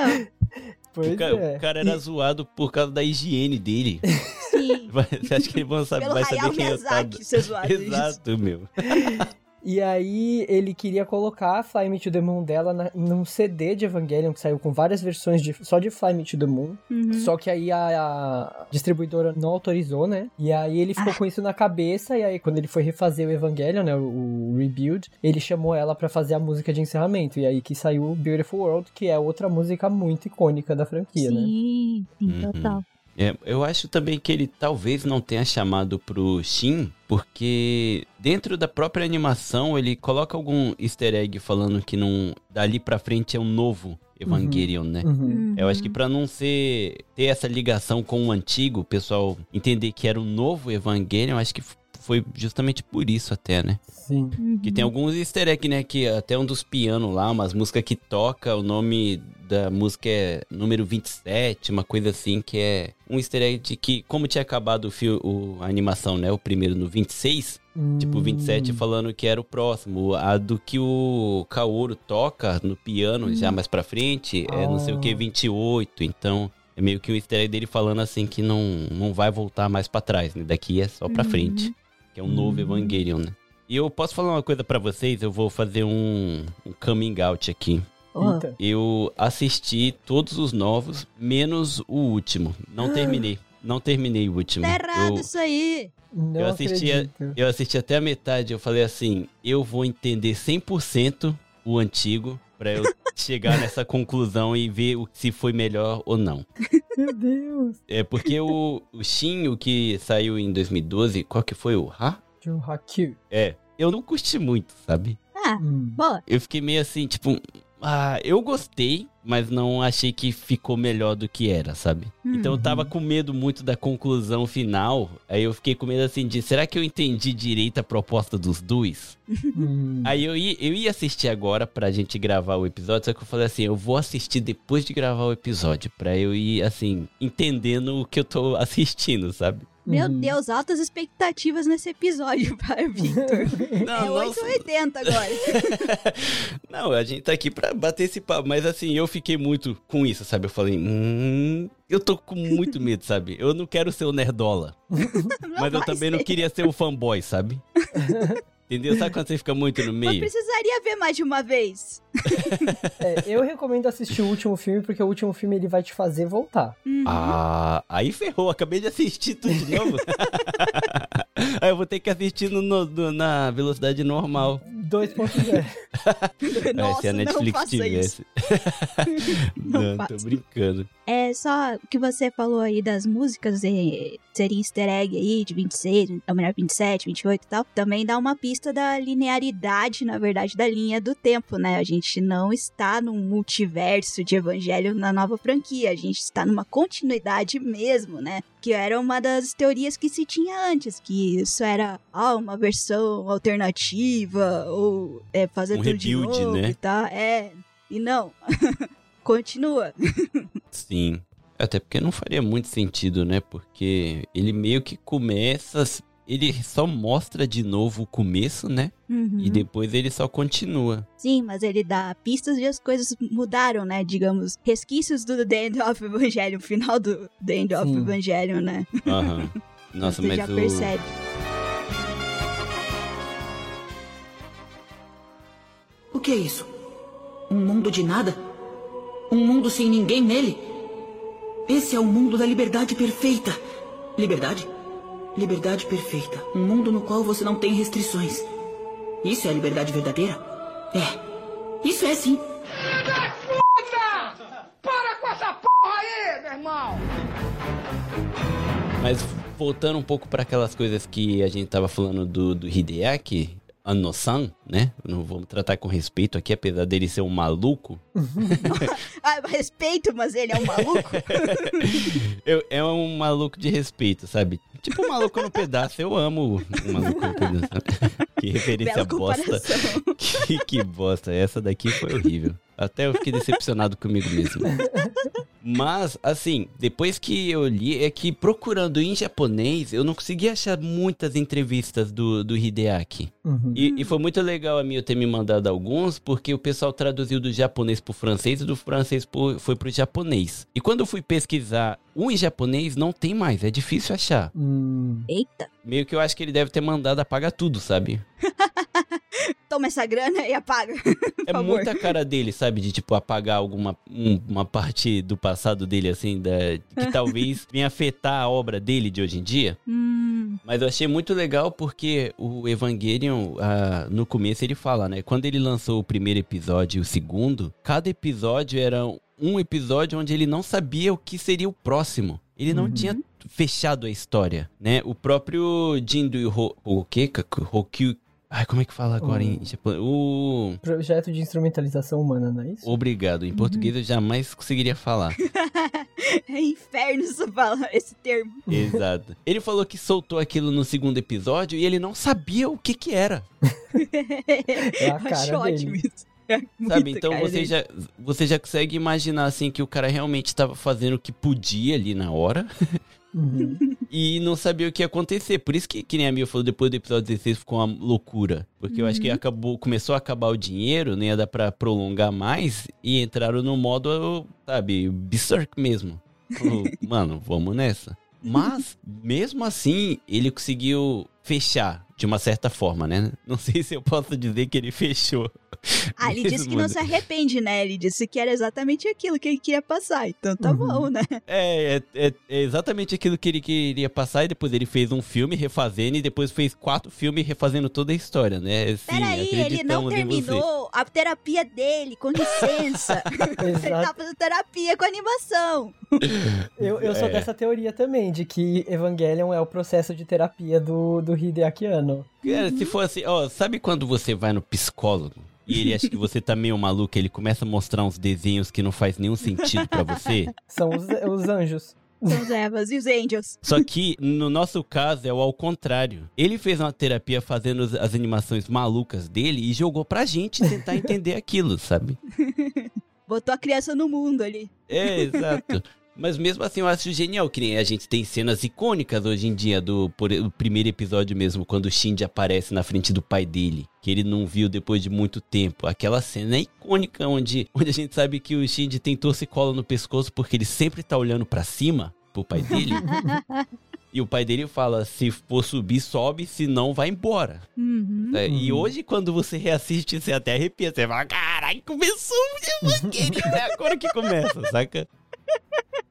Pois O cara, é. o cara era zoado por causa da higiene dele. sim. Vai- Você acha que ele vai saber, Pelo vai saber quem é o zoado isso. Exato, meu. E aí ele queria colocar Fly Me to the Moon dela na, num CD de Evangelion que saiu com várias versões de, só de Fly Me to the Moon. Uhum. Só que aí a, a distribuidora não autorizou, né? E aí ele ficou com isso na cabeça. E aí quando ele foi refazer o Evangelion, né? O, o Rebuild, ele chamou ela pra fazer a música de encerramento. E aí que saiu Beautiful World, que é outra música muito icônica da franquia, né? Sim, sim, Uhum. É, eu acho também que ele talvez não tenha chamado pro Shin, porque dentro da própria animação ele coloca algum easter egg falando que não dali pra frente é um novo Evangelion, né? Uhum. Eu acho que pra não ser ter essa ligação com o antigo, o pessoal entender que era um novo Evangelion, acho que foi justamente por isso até, né? Sim. Que tem alguns easter egg, né? Que até um dos pianos lá, umas músicas que toca, o nome da música é número 27, uma coisa assim, que é um easter egg de que, como tinha acabado o, fio, o a animação, né? O primeiro no 26, tipo, 27 Hum. falando que era o próximo. A do que o Kaoru toca no piano, já mais pra frente, é não sei o que, Ah. 28. Então, é meio que um easter egg dele falando assim que não, não vai voltar mais pra trás, né? Daqui é só pra Uhum. frente. Que é um novo Hum. Evangelion, né? E eu posso falar uma coisa pra vocês? Eu vou fazer um, um coming out aqui. Eu assisti todos os novos, menos o último. Não terminei. Não terminei o último. tá errado Eu, isso aí. Não eu assisti, a- eu assisti até a metade. Eu falei assim: eu vou entender 100% o antigo pra eu chegar nessa conclusão e ver o- se foi melhor ou não. Meu Deus. É porque o, o Shin, o que saiu em 2012, qual que foi o Ha? Jun Hakyu. É, eu não curti muito, sabe? Ah, Hum. boa. Eu fiquei meio assim, tipo, ah, eu gostei, mas não achei que ficou melhor do que era, sabe? Então eu tava com medo muito da conclusão final. Aí eu fiquei com medo assim de, será que eu entendi direito a proposta dos dois? Hum. Aí eu ia, eu ia assistir agora pra gente gravar o episódio, só que eu falei assim, eu vou assistir depois de gravar o episódio, pra eu ir, assim, entendendo o que eu tô assistindo, sabe? Meu Uhum. Deus, altas expectativas nesse episódio para Victor. Não, é não, 880 agora. Não, a gente tá aqui pra bater esse papo, mas assim, eu fiquei muito com isso, sabe? Eu falei, hum, eu tô com muito medo, sabe? Eu não quero ser o nerdola, mas eu também não ser. queria ser o fanboy, sabe? Entendeu? Sabe quando você fica muito no meio? precisaria ver mais de uma vez. É, eu recomendo assistir o último filme, porque o último filme ele vai te fazer voltar. Uhum. Ah, aí ferrou, acabei de assistir tudo de novo. aí eu vou ter que assistir no- no- no- na velocidade normal. 2.0. É, Nossa, se a não Netflix faça isso. tivesse. não, Não tô faça. brincando. É só o que você falou aí das músicas, seria easter egg aí de 26, ou melhor, 27, 28 e tal. Também dá uma pista da linearidade, na verdade, da linha do tempo, né? A gente não está num multiverso de evangelho na nova franquia, a gente está numa continuidade mesmo, né? Que era uma das teorias que se tinha antes, que isso era ah, uma versão alternativa, ou é, fazer Um tudo de rebuild, novo né? e tal. É, e não. Continua. Sim. Até porque não faria muito sentido, né? Porque ele meio que começa. Ele só mostra de novo o começo, né? Uhum. E depois ele só continua. Sim, mas ele dá pistas de as coisas mudaram, né? Digamos, resquícios do The End of Evangelion, final do The End of Sim. Evangelion, né? Aham. Nossa, Você mas já o. percebe. O que é isso? Um mundo de nada? Um mundo sem ninguém nele? Esse é o mundo da liberdade perfeita. Liberdade? Liberdade perfeita. Um mundo no qual você não tem restrições. Isso é a liberdade verdadeira? É. Isso é sim. Para com essa porra aí, meu irmão! Mas voltando um pouco para aquelas coisas que a gente tava falando do, do Hideaki, Ano-san, né? Não vamos tratar com respeito aqui, apesar dele ser um maluco. Ah, respeito, mas ele é um maluco. Eu, é um maluco de respeito, sabe? Tipo maluco no pedaço. Eu amo um maluco no pedaço. Que referência Bela bosta. Que, que bosta. Essa daqui foi horrível. Até eu fiquei decepcionado comigo mesmo. Mas, assim, depois que eu li, é que procurando em japonês, eu não consegui achar muitas entrevistas do, do Hideaki. Uhum. E, e foi muito legal a mim eu ter me mandado alguns, porque o pessoal traduziu do japonês pro francês e do francês pro, foi pro japonês. E quando eu fui pesquisar um em japonês, não tem mais, é difícil achar. Hum, Eita, Meio que eu acho que ele deve ter mandado apagar tudo, sabe? toma essa grana e apaga. É favor. muita cara dele, sabe? De, tipo, apagar alguma um- uma parte do passado dele, assim, da, que talvez venha afetar a obra dele de hoje em dia. Hum, Mas eu achei muito legal porque o Evangelion, ah, no começo, ele fala, né? Quando ele lançou o primeiro episódio e o segundo, cada episódio era um episódio onde ele não sabia o que seria o próximo. Ele não Uhum. tinha fechado a história, né? O próprio Jindo Ho, o? Hokyu... Ai, como é que fala agora em japonês? O... projeto de instrumentalização humana, não é isso? Obrigado. Em português eu jamais conseguiria falar. é inferno você fala esse termo. Exato. Ele falou que soltou aquilo no segundo episódio e ele não sabia o que que era. É a Acho cara ótimo dele. isso. É Sabe? Então você dele. já, você já consegue imaginar assim que o cara realmente estava fazendo o que podia ali na hora Uhum. e não sabia o que ia acontecer. Por isso que, que nem a Mia falou, depois do episódio 16 ficou uma loucura. Porque eu acho que acabou, começou a acabar o dinheiro, não ia dar pra prolongar mais e entraram no modo, sabe, Berserk mesmo. Falou, Mano, vamos nessa. Mas, mesmo assim, ele conseguiu fechar de uma certa forma, né? Não sei se eu posso dizer que ele fechou. Ah, ele disse que não mano, se arrepende, né? Ele disse que era exatamente aquilo que ele queria passar. Então tá Uhum. bom, né? É, é, é- é exatamente aquilo que ele queria passar e depois ele fez um filme refazendo e depois fez quatro filmes refazendo toda a história, né? Sim, Peraí, ele não terminou a terapia dele, com licença. ele tá fazendo terapia com animação. Eu, eu sou É. dessa teoria também, de que Evangelion é o processo de terapia do, do Hideaki Anno. Cara, se fosse, ó, sabe quando você vai no psicólogo e ele acha que você tá meio maluco, ele começa a mostrar uns desenhos que não faz nenhum sentido pra você? São os, os anjos. São os Evas e os Angels. Só que no nosso caso é o ao contrário. Ele fez uma terapia fazendo as- as animações malucas dele e jogou pra gente tentar entender aquilo, sabe? Botou a criança no mundo ali. É, exato. Mas mesmo assim eu acho genial que nem a gente tem cenas icônicas hoje em dia do por, o primeiro episódio mesmo, quando o Shinji aparece na frente do pai dele, que ele não viu depois de muito tempo. Aquela cena é icônica onde, onde a gente sabe que o Shinji tem torcicolo no pescoço porque ele sempre tá olhando pra cima pro pai dele. e o pai dele fala: se for subir, sobe, se não, vai embora. Uhum. É, E hoje, quando você reassiste, você até arrepia. Você fala, caralho, começou o Evangelho. É agora que começa, saca?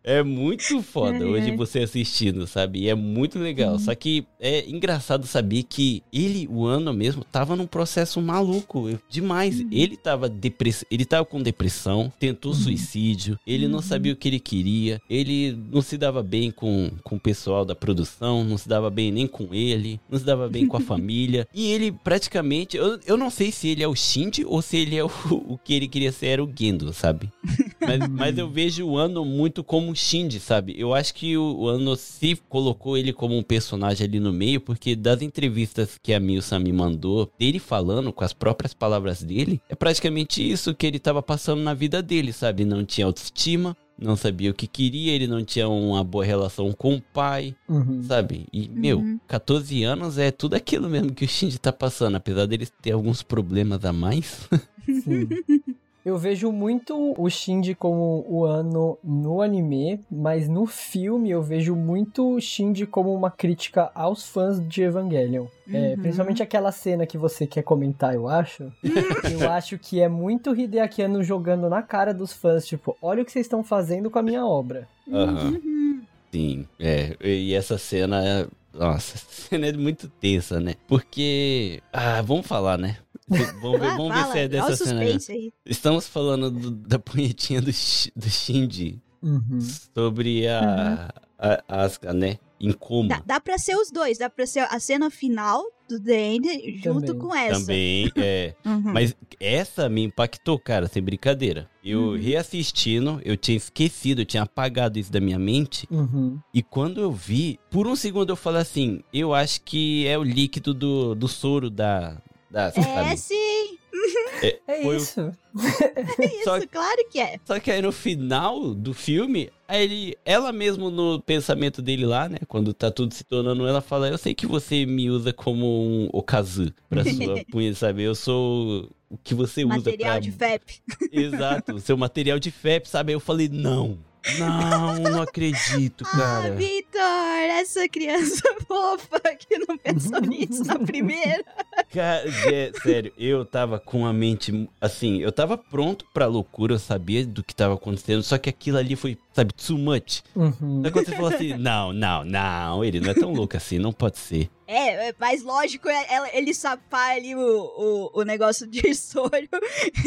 É muito foda Ai, hoje você assistindo, sabe? E é muito legal. Só que é engraçado saber que ele, o Ano mesmo, tava num processo maluco. Demais. Ele tava depress... ele tava com depressão, tentou suicídio, ele não sabia o que ele queria, ele não se dava bem com, com o pessoal da produção, não se dava bem nem com ele, não se dava bem com a família. E ele praticamente. Eu, eu não sei se ele é o Shinji ou se ele é o, o que ele queria ser era o Gendo, sabe? Mas, mas eu vejo o Ano muito como Shinji, sabe? Eu acho que o, o Ano se colocou ele como um personagem ali no meio, porque das entrevistas que a Milsa me mandou, dele falando com as próprias palavras dele, é praticamente isso que ele tava passando na vida dele, sabe? Não tinha autoestima, não sabia o que queria, ele não tinha uma boa relação com o pai, Uhum. sabe? E, meu, Uhum. 14 anos é tudo aquilo mesmo que o Shinji tá passando, apesar dele ter alguns problemas a mais. Sim. Eu vejo muito o Shinji como o ano no anime, mas no filme eu vejo muito o Shinji como uma crítica aos fãs de Evangelion. É, Uhum. principalmente aquela cena que você quer comentar, eu acho. eu acho que é muito Hideaki Anno jogando na cara dos fãs, tipo, olha o que vocês estão fazendo com a minha obra. Aham. Uhum. Sim, é. E essa cena é. Nossa, essa cena é muito tensa, né? Porque. Ah, vamos falar, né? Vamos ver, Ah, vamos ver se é dessa cena. aí. Estamos falando do- da punhetinha do, do Shinji Uhum. sobre a, a, Asuka, né? em coma. Dá, dá pra ser os dois, dá pra ser a cena final do The End junto Também. com essa. Também, é. Uhum. Mas essa me impactou, cara, sem brincadeira. Eu Uhum. reassistindo, eu tinha esquecido, eu tinha apagado isso da minha mente. Uhum. E quando eu vi, por um segundo eu falei assim: eu acho que é o líquido do, do soro da. É sabe? sim, É Foi o- isso. isso, Só- claro que é. Só que aí no final do filme, aí ele, ela mesmo no pensamento dele lá, né? Quando tá tudo se tornando, ela fala: Eu sei que você me usa como um okazu pra sua punha, sabe? Eu sou o que você usa Material pra. de FEP. Exato, o seu material de FEP, sabe? Aí eu falei: Não, não, não acredito, Ah, cara. Vitor, essa criança fofa que não pensou nisso na primeira. Cara, é, sério, eu tava com a mente assim, eu tava pronto pra loucura, eu sabia do que tava acontecendo, só que aquilo ali foi, sabe, too much. Uhum. Aí quando você falou assim, não, não, não, ele não é tão louco assim, não pode ser. É, é mais lógico é ela- ele sapar ali o, o, o negócio de soro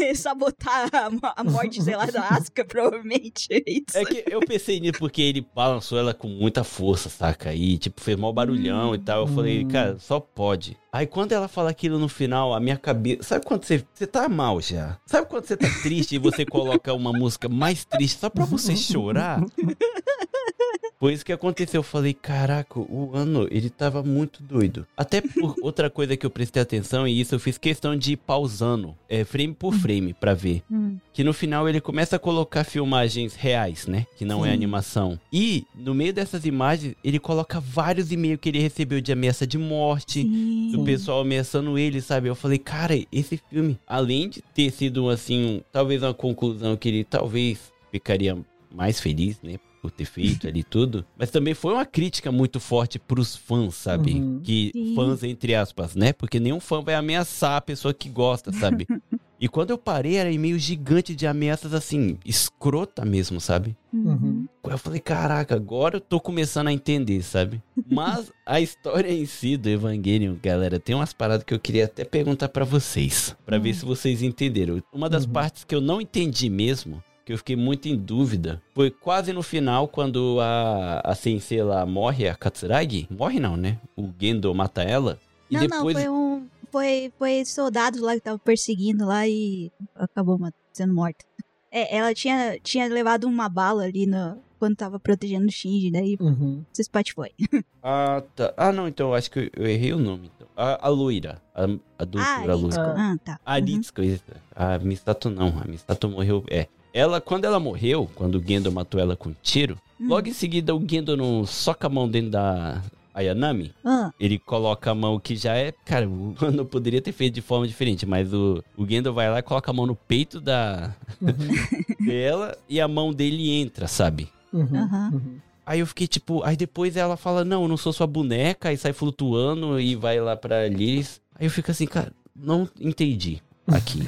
e sabotar a, a morte, sei lá, da Asuka, provavelmente. É isso. É que eu pensei nisso porque ele balançou ela com muita força, saca? E, tipo, fez mal barulhão e tal. Eu falei, Hum. cara, só pode. Aí quando ela fala aquilo no final, a minha cabeça. Sabe quando você, você tá mal já? Sabe quando você tá triste e você coloca uma música mais triste só pra você chorar? Foi isso que aconteceu. Eu falei, caraca, o ano, ele tava muito doido. Até por outra coisa que eu prestei atenção, e isso eu fiz questão de ir pausando, é, frame por frame, pra ver. Hum. Que no final ele começa a colocar filmagens reais, né? Que não é Sim. animação. E, no meio dessas imagens, ele coloca vários e-mails que ele recebeu de ameaça de morte. Do Sim. pessoal ameaçando ele, sabe? Eu falei, cara, esse filme, além de ter sido, assim, um- talvez uma conclusão que ele talvez ficaria mais feliz, né? Por ter feito ali tudo. Mas também foi uma crítica muito forte pros fãs, sabe? Uhum. Que Sim. fãs, entre aspas, né? Porque nenhum fã vai ameaçar a pessoa que gosta, sabe? e quando eu parei, era e-mail gigante de ameaças, assim, escrota mesmo, sabe? Uhum. Eu falei, caraca, agora eu tô começando a entender, sabe? Mas a história em si do Evangelion, galera, tem umas paradas que eu queria até perguntar pra vocês, Pra ver se vocês entenderam. Uma das Uhum. partes que eu não entendi mesmo, que eu fiquei muito em dúvida, foi quase no final, quando a, a sensei lá morre, a Katsuragi. Morre não, né? O Gendo mata ela. E Não, depois. não, foi um. Foi, foi soldados lá que estavam perseguindo lá e acabou sendo morta. É, ela tinha, tinha levado uma bala ali no, quando tava protegendo o Shinji, daí Uhum. se spot foi. Ah, tá. Ah, não, então eu acho que eu, errei o nome. Então. A, a loira. A, a doutora Ah, loira. Ritsuko. Ah, tá. A Uhum. Ritsuko, isso. A Misato não. A Misato morreu. É. Ela, quando ela morreu, quando o Gendo matou ela com um tiro, Hum. logo em seguida o Gendo não soca a mão dentro da Ayanami. Ah, Ele coloca a mão que já é. Cara, o Ano poderia ter feito de forma diferente, mas o, o Gendo vai lá e coloca a mão no peito da dela e a mão dele entra, sabe? Uhum. Uhum. Aí eu fiquei tipo, aí depois ela fala, não, eu não sou sua boneca, aí sai flutuando e vai lá pra Liz. Aí eu fico assim, cara, não entendi aqui.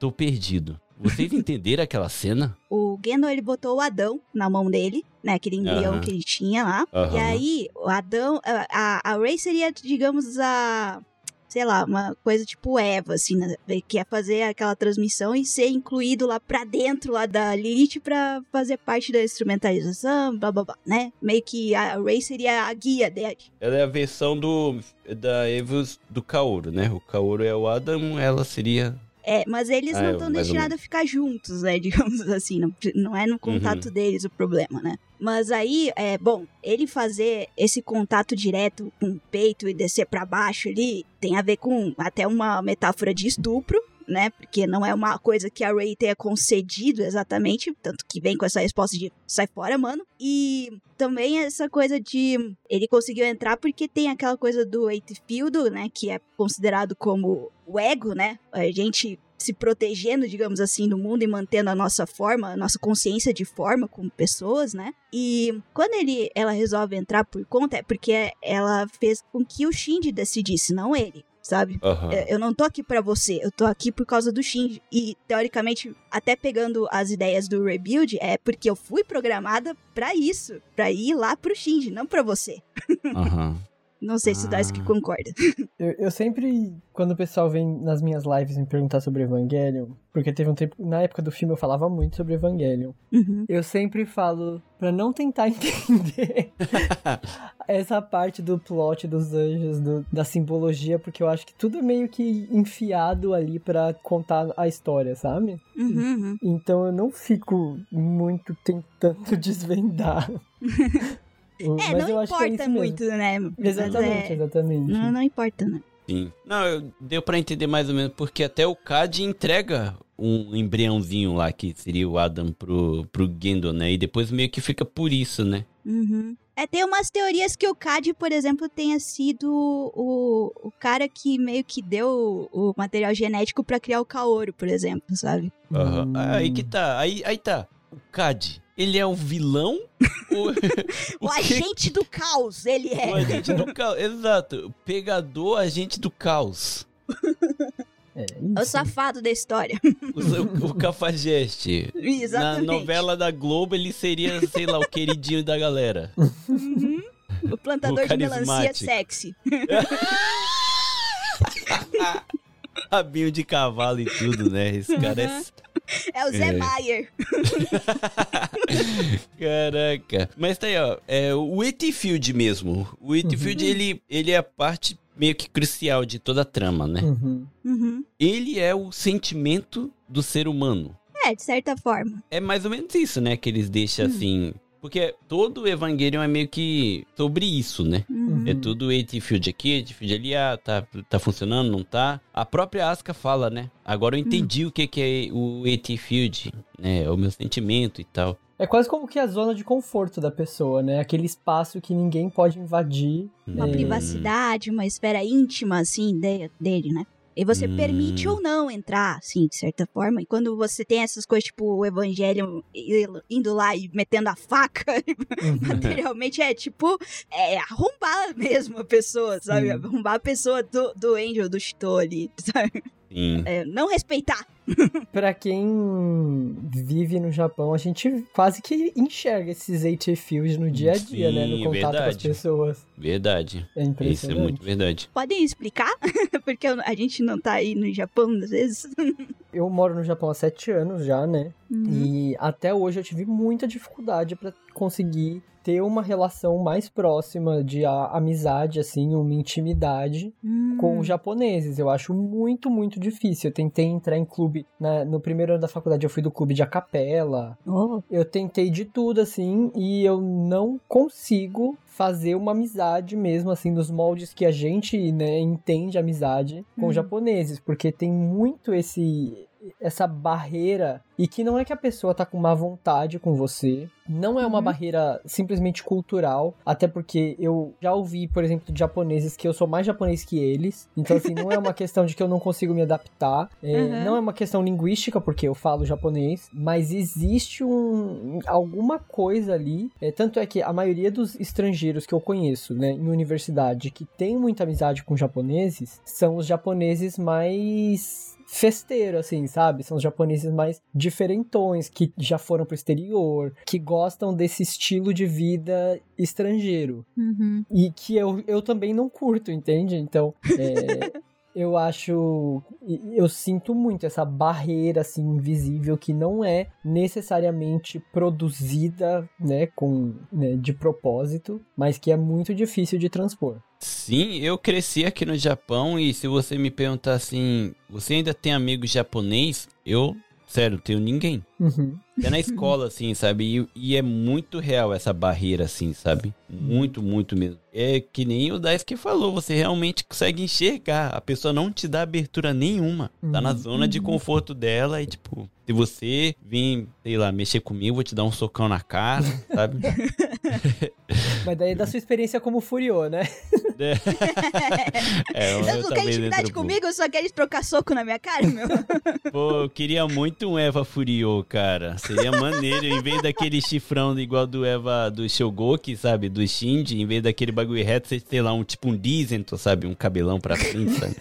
Tô perdido. Vocês entenderam aquela cena? o Gendo, ele botou o Adão na mão dele, né? Aquele embrião Aham. que ele tinha lá. E Aham. aí, o Adão, a, a, a Ray seria, digamos, a. Sei lá, uma coisa tipo Eva, assim, né? Que é fazer aquela transmissão e ser incluído lá pra dentro lá da Lilith pra fazer parte da instrumentalização, blá blá blá, né? Meio que a Ray seria a guia dele. Ela é a versão do da Evos do Kaoru, né? O Kaoru é o Adam, ela seria. É, mas eles Ah, não é, estão ou destinados a ficar juntos, né? Digamos assim, não, não é no contato deles o problema, né? Mas aí, é bom, ele fazer esse contato direto com o peito e descer pra baixo ali tem a ver com até uma metáfora de estupro, né? Porque não é uma coisa que a Ray tenha concedido exatamente, tanto que vem com essa resposta de sai fora, mano. E também essa coisa de ele conseguiu entrar porque tem aquela coisa do Eight Field, né? Que é considerado como o ego, né? A gente se protegendo, digamos assim, do mundo e mantendo a nossa forma, a nossa consciência de forma como pessoas, né? E quando ele, ela resolve entrar por conta, é porque ela fez com que o Shinji decidisse, não ele, sabe? É, Eu não tô aqui pra você, eu tô aqui por causa do Shinji. E, teoricamente, até pegando as ideias do Rebuild, é porque eu fui programada pra isso. Pra ir lá pro Shinji, não pra você. Aham. Não sei se o Daisuke Ah. concorda. Eu, eu sempre, quando o pessoal vem nas minhas lives me perguntar sobre Evangelion, porque teve um tempo, na época do filme eu falava muito sobre Evangelion, Uhum. eu sempre falo pra não tentar entender essa parte do plot dos anjos, do- da simbologia, porque eu acho que tudo é meio que enfiado ali pra contar a história, sabe? Uhum, uhum. Então eu não fico muito tentando desvendar. É, Mas eu não acho que é importa isso mesmo. muito, né? Exatamente, é- exatamente. Não, não importa, né? Sim. Não, eu- deu pra entender mais ou menos, porque até o Cad entrega um embriãozinho lá, que seria o Adam pro, pro Gendo, né? E depois meio que fica por isso, né? Uhum. É, tem umas teorias que o Cad, por exemplo, tenha sido o, o cara que meio que deu o, o material genético pra criar o Kaoru, por exemplo, sabe? Aham. Hum. Aí que tá, aí, aí tá. O Cad, ele é o vilão? O, que- agente do caos, ele é. O agente do caos, exato. Pegador, agente do caos. É, É o safado da história. O, o, o cafajeste. Na Exatamente. novela da Globo, ele seria, sei lá, o queridinho da galera. Uhum. O plantador O de melancia sexy. Rabinho de cavalo e tudo, né? Esse cara é. É o Zé É. Maier. Caraca. Mas tá aí, ó. É, o Whitfield mesmo. O Whitfield, ele, ele é a parte meio que crucial de toda a trama, né? Uhum. Uhum. Ele é o sentimento do ser humano. É, de certa forma. É mais ou menos isso, né? Que eles deixam assim. Porque todo o Evangelion é meio que sobre isso, né? Uhum. É tudo Field aqui, Field ali, ah, tá, tá funcionando, não tá? A própria Asuka fala, né? Agora eu entendi o que, que é o Field, né? É o meu sentimento e tal. É quase como que a zona de conforto da pessoa, né? Aquele espaço que ninguém pode invadir. Uma É. privacidade, uma esfera íntima, assim, de- dele, né? E você Hum. permite ou não entrar, assim, de certa forma. E quando você tem essas coisas, tipo, o evangelho indo lá e metendo a faca, Uhum. materialmente é tipo, é arrombar mesmo a pessoa, sabe? Sim. Arrombar a pessoa do, do Angel, do Chito ali, sabe? Sim. É, não respeitar. Pra quem vive no Japão, a gente quase que enxerga esses AT Fields no dia a dia, né? No Sim, contato com as verdade. pessoas. Verdade. É Isso é muito verdade. Podem explicar? Porque a gente não tá aí no Japão, às vezes. Eu moro no Japão há sete anos já, né? Uhum. E até hoje eu tive muita dificuldade pra conseguir ter uma relação mais próxima de amizade, assim, uma intimidade Hum. com os japoneses. Eu acho muito, muito difícil. Eu tentei entrar em clube. né, no primeiro ano da faculdade eu fui do clube de acapela. Oh, Eu tentei de tudo, assim, e eu não consigo fazer uma amizade mesmo, assim, nos moldes que a gente, né, entende amizade com Uhum. os japoneses. Porque tem muito esse essa barreira e que não é que a pessoa tá com má vontade com você, não é uma Uhum. barreira simplesmente cultural, até porque eu já ouvi, por exemplo, de japoneses que eu sou mais japonês que eles, então assim, não é uma questão de que eu não consigo me adaptar, é, Uhum. não é uma questão linguística, porque eu falo japonês, mas existe um, alguma coisa ali, é, tanto é que a maioria dos estrangeiros que eu conheço, né, em universidade, que tem muita amizade com japoneses, são os japoneses mais festeiro, assim, sabe? São os japoneses mais diferentões, que já foram pro exterior, que gostam desse estilo de vida estrangeiro. uhum. E que eu, eu também não curto, entende? Então, é, eu acho. Eu sinto muito essa barreira, assim, invisível, que não é necessariamente produzida, né, com, né, de propósito, mas que é muito difícil de transpor. Sim, eu cresci aqui no Japão e se você me perguntar assim, você ainda tem amigos japonês? Eu, sério, tenho ninguém. Uhum. Até na escola, assim, sabe? E, e é muito real essa barreira, assim, sabe? Muito, muito mesmo. É que nem o Daisuke falou, você realmente consegue enxergar. A pessoa não te dá abertura nenhuma. Tá na Uhum. zona de conforto dela e, tipo, se você vir, sei lá, mexer comigo, vou te dar um socão na cara, sabe? Mas daí da sua experiência como Furiô, né? É, eu Eu não também quero intimidade comigo, eu só quero trocar soco na minha cara, meu. Pô, eu queria muito um Eva Furiô, cara. Seria maneiro, em vez daquele chifrão igual do Eva do Shogoki, sabe? Do Shinji, em vez daquele bagulho reto, você ter lá um tipo um Dizento, sabe? Um cabelão pra frente, sabe?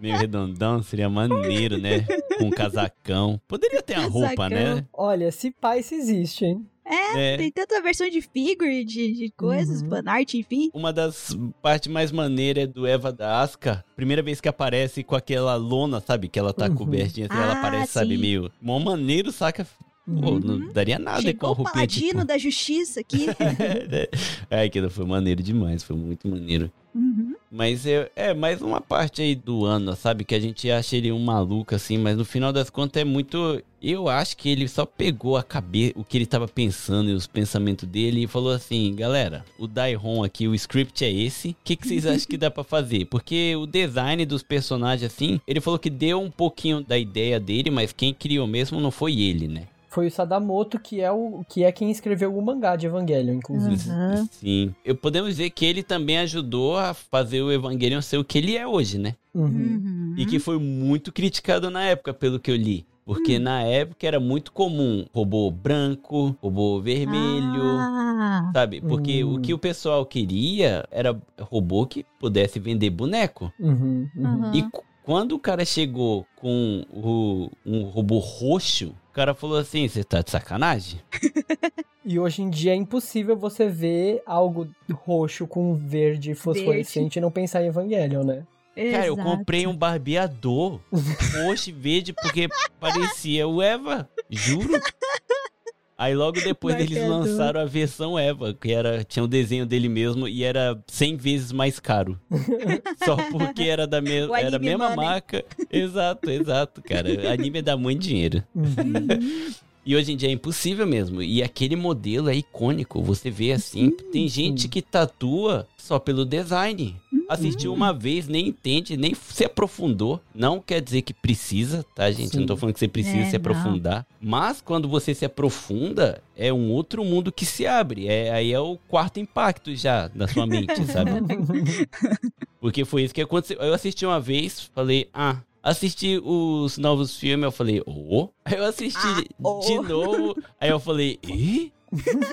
Meio redondão, seria maneiro, né? Com um casacão. Poderia ter uma roupa, né? Olha, se pá, isso existe, hein? É, É. tem tanta versão de figure, de, de coisas, Uhum. fanart, enfim. Uma das partes mais maneiras é do Eva da Asuka. Primeira vez que aparece com aquela lona, sabe? Que ela tá Uhum. cobertinha assim, ela Ah, aparece, sabe? sim. Meio. Mó maneiro, saca? Pô, Uhum. não daria nada com a Chegou o roupinha paladino tipo... da justiça aqui. é, aquilo foi maneiro demais, foi muito maneiro. Uhum. Mas é, é mais uma parte aí do ano, sabe? Que a gente acha ele um maluco assim, mas no final das contas é muito. Eu acho que ele só pegou a cabeça, o que ele tava pensando e os pensamentos dele e falou assim: galera, o Daihon aqui, o script é esse, o que, que vocês acham que dá pra fazer? Porque o design dos personagens, assim, ele falou que deu um pouquinho da ideia dele, mas quem criou mesmo não foi ele, né? Foi o Sadamoto que é, o, que é quem escreveu o mangá de Evangelion, inclusive. Uhum. Sim. Eu podemos dizer que ele também ajudou a fazer o Evangelion ser o que ele é hoje, né? Uhum. Uhum. E que foi muito criticado na época, pelo que eu li. Porque na época era muito comum robô branco, robô vermelho, Ah, sabe? Porque Hum. o que o pessoal queria era robô que pudesse vender boneco. Uhum, uhum. E quando o cara chegou com o, um robô roxo, o cara falou assim: você tá de sacanagem? E hoje em dia é impossível você ver algo roxo com verde fosforescente e não pensar em Evangelion, né? Cara, eu comprei um barbeador roxo e verde porque parecia o Eva, juro. Aí logo depois eles lançaram a versão Eva, que era tinha o desenho dele mesmo e era 100 vezes mais caro. Só porque era da mesma, era a mesma money. marca. Exato, exato, cara. Anime dá muito dinheiro. Uhum. E hoje em dia é impossível mesmo. E aquele modelo é icônico. Você vê assim, tem gente que tatua só pelo design. Assistiu uma vez, nem entende, nem se aprofundou. Não quer dizer que precisa, tá, gente? Sim. Não tô falando que você precisa É, se não. aprofundar. Mas quando você se aprofunda, é um outro mundo que se abre. É, aí é o quarto impacto já na sua mente, sabe? Porque foi isso que aconteceu. Eu assisti uma vez, falei, ah. Assisti os novos filmes, eu falei, oh. Aí eu assisti Ah, oh. de novo, aí eu falei, ih?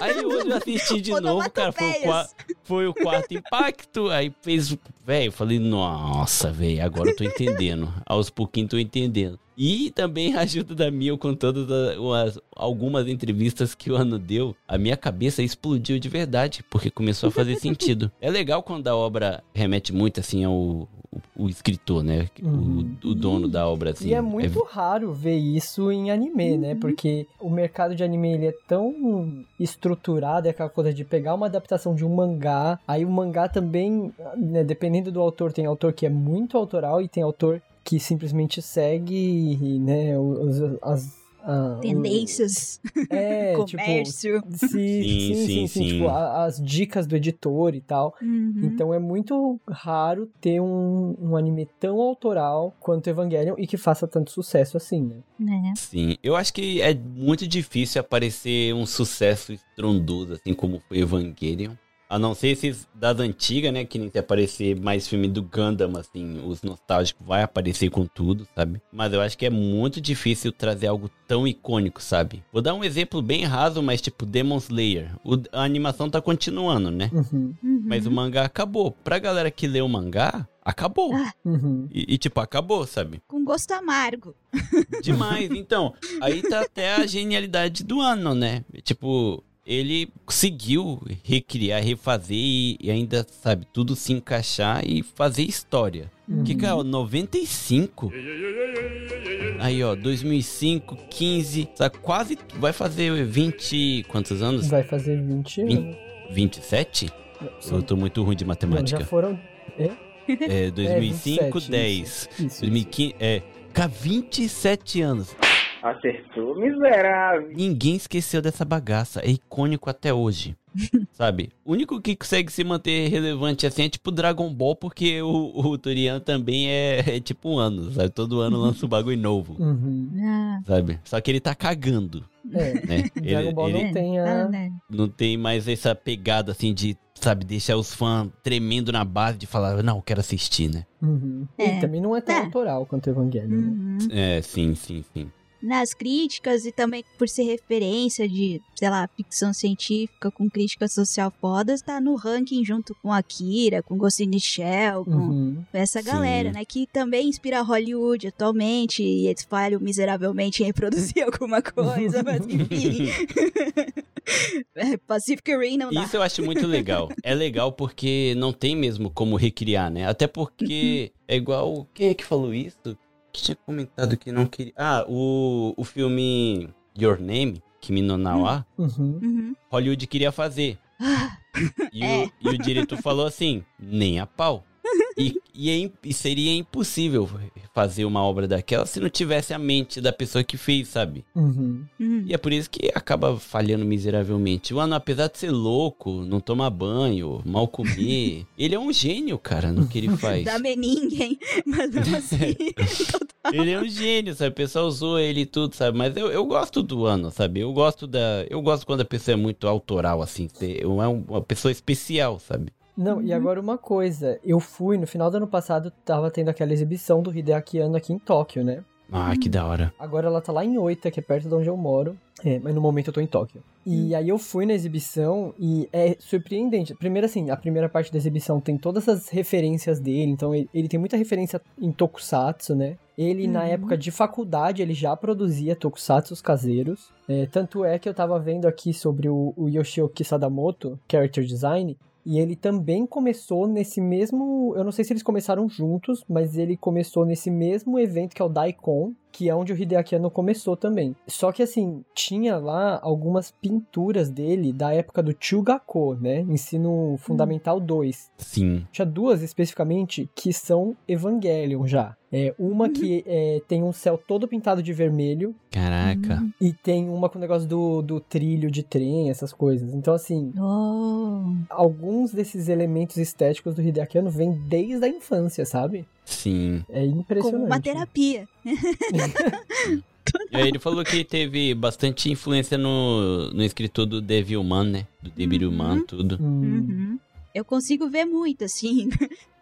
Aí hoje eu assisti de novo, cara, foi o, qua- foi o quarto impacto, aí fez, o- velho, eu falei, nossa, velho, agora eu tô entendendo, aos pouquinhos tô entendendo. E também a ajuda da Mil com todas as- algumas entrevistas que o ano deu, a minha cabeça explodiu de verdade, porque começou a fazer sentido. É legal quando a obra remete muito, assim, ao o, o escritor, né, Uhum. o, o dono da obra, assim. E é muito raro ver isso em anime, né? Porque o mercado de anime ele é tão estruturado, é aquela coisa de pegar uma adaptação de um mangá, aí o mangá também, né, dependendo do autor, tem autor que é muito autoral e tem autor que simplesmente segue, né, os, as... a- o- Tendências, é, tipo, comércio. sim, sim, sim, sim, sim, sim. tipo, a- as dicas do editor e tal. Uhum. Então é muito raro ter um, um anime tão autoral quanto Evangelion e que faça tanto sucesso assim, né? Né? Sim, eu acho que é muito difícil aparecer um sucesso estrondoso, assim como foi Evangelion. A não ser esses das antigas, né? Que nem se aparecer mais filme do Gundam, assim, os nostálgicos vai aparecer com tudo, sabe? Mas eu acho que é muito difícil trazer algo tão icônico, sabe? Vou dar um exemplo bem raso, mas tipo Demon Slayer. O- a animação tá continuando, né? Uhum, Uhum. Mas o mangá acabou. Pra galera que lê o mangá, acabou. Ah. uhum. E, e, tipo, acabou, sabe? Com gosto amargo. Demais. Então, aí tá até a genialidade do ano, né? Tipo, ele conseguiu recriar, refazer e, e ainda, sabe, tudo se encaixar e fazer história. Que, cara, 95. Aí, ó, 2005, 15, sabe, quase vai fazer 20. Quantos anos? Vai fazer 20 anos. Vinte- 27? São- Eu tô muito ruim de Não, matemática. já foram. É? É, 2005, 27, 10. Isso, isso. 2015, é. Cara, 27 anos. Acertou, miserável. Ninguém esqueceu dessa bagaça. É icônico até hoje. Sabe? O único que consegue se manter relevante assim é tipo Dragon Ball, porque o, o Torian também é, é tipo um ano, sabe? Todo ano lança um bagulho novo, Uhum. Ah, sabe? Só que ele tá cagando, É. né? Dragon Ball ele não tem ah, a. né? não tem mais essa pegada assim de, sabe, deixar os fãs tremendo na base de falar, não, quero assistir, né? Uhum. É. E também não é tão É. autoral quanto Evangelion. né? Uhum. É, sim, sim, sim. Nas críticas e também por ser referência de, sei lá, ficção científica com crítica social fodas, tá no ranking junto com Akira, com Ghost in the Shell, com Uhum. essa Sim. galera, né? Que também inspira Hollywood atualmente e eles falham miseravelmente em reproduzir alguma coisa, mas enfim. É, Pacific Rim não dá. Isso eu acho muito legal. É legal porque não tem mesmo como recriar, né? Até porque é igual. Quem é que falou isso? Que tinha comentado que não queria. Ah, o, o filme Your Name, Kimi no Nawa, Uhum. Uhum. Hollywood queria fazer. E, É. o, e o diretor falou assim: nem a pau. E, e, é e seria impossível fazer uma obra daquela se não tivesse a mente da pessoa que fez, sabe? Uhum. uhum. E é por isso que acaba falhando miseravelmente. O Ano, apesar de ser louco, não tomar banho, mal comer, ele é um gênio, cara, no que ele faz. Da ninguém, mas mesmo assim. Ele é um gênio, sabe? O pessoal usou ele e tudo, sabe? Mas eu, eu gosto do Ano, sabe? Eu gosto da. Eu gosto quando a pessoa é muito autoral, assim. É um- uma pessoa especial, sabe? Não, e agora uma coisa, eu fui, no final do ano passado, tava tendo aquela exibição do Hideaki Anno aqui em Tóquio, né? Ah, que da hora. Agora ela tá lá em Oita, que é perto de onde eu moro. É, mas no momento eu tô em Tóquio. E aí eu fui na exibição e é surpreendente. Primeiro assim, a primeira parte da exibição tem todas as referências dele, então ele, ele tem muita referência em tokusatsu, né? Ele, na Uhum. época de faculdade, ele já produzia tokusatsus caseiros. É, tanto é que eu tava vendo aqui sobre o, o Yoshioki Sadamoto, Character Design, e ele também começou nesse mesmo. Eu não sei se eles começaram juntos, mas ele começou nesse mesmo evento que é o Daikon, que é onde o Hideaki Anno começou também. Só que assim, tinha lá algumas pinturas dele da época do Chugako, né? Ensino Fundamental 2. Sim. Tinha duas especificamente que são Evangelion já. É, uma que é, tem um céu todo pintado de vermelho Caraca. e tem uma com o negócio do, do trilho de trem, essas coisas. Então, assim, Oh. alguns desses elementos estéticos do Hideaki Anno vêm desde a infância, sabe? Sim. É impressionante. Como uma terapia. E aí ele falou que teve bastante influência no, no escritor do Devilman, né? Do Devilman, tudo. Hum, Uhum. Eu consigo ver muito, assim.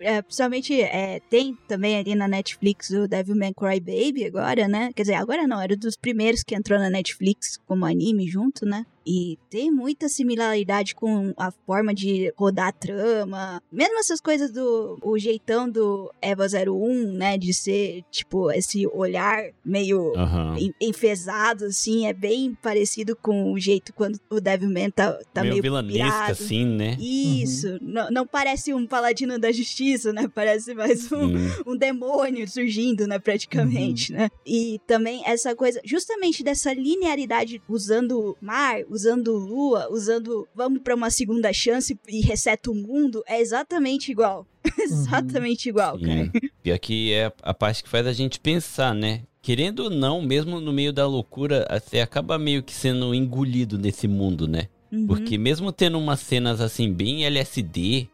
É, principalmente, é, tem também ali na Netflix o Devilman Crybaby agora, né? Quer dizer, agora não, era dos primeiros que entrou na Netflix como anime junto, né? E tem muita similaridade com a forma de rodar a trama. Mesmo essas coisas do o jeitão do Eva 01, né? De ser, tipo, esse olhar meio en- enfesado, assim, é bem parecido com o jeito quando o Devilman tá, tá meio, meio vilanesca, pirado. assim, né? Isso, não, não parece um paladino da justiça, né? Parece mais um, um demônio surgindo, né? Praticamente, né? E também essa coisa, justamente dessa linearidade, usando mar, usando lua, usando vamos pra uma segunda chance e reseta o mundo, é exatamente igual. exatamente igual, cara. Sim. Pior que é a parte que faz a gente pensar, né? Querendo ou não, mesmo no meio da loucura, você acaba meio que sendo engolido nesse mundo, né? Uhum. Porque mesmo tendo umas cenas assim, bem LSD,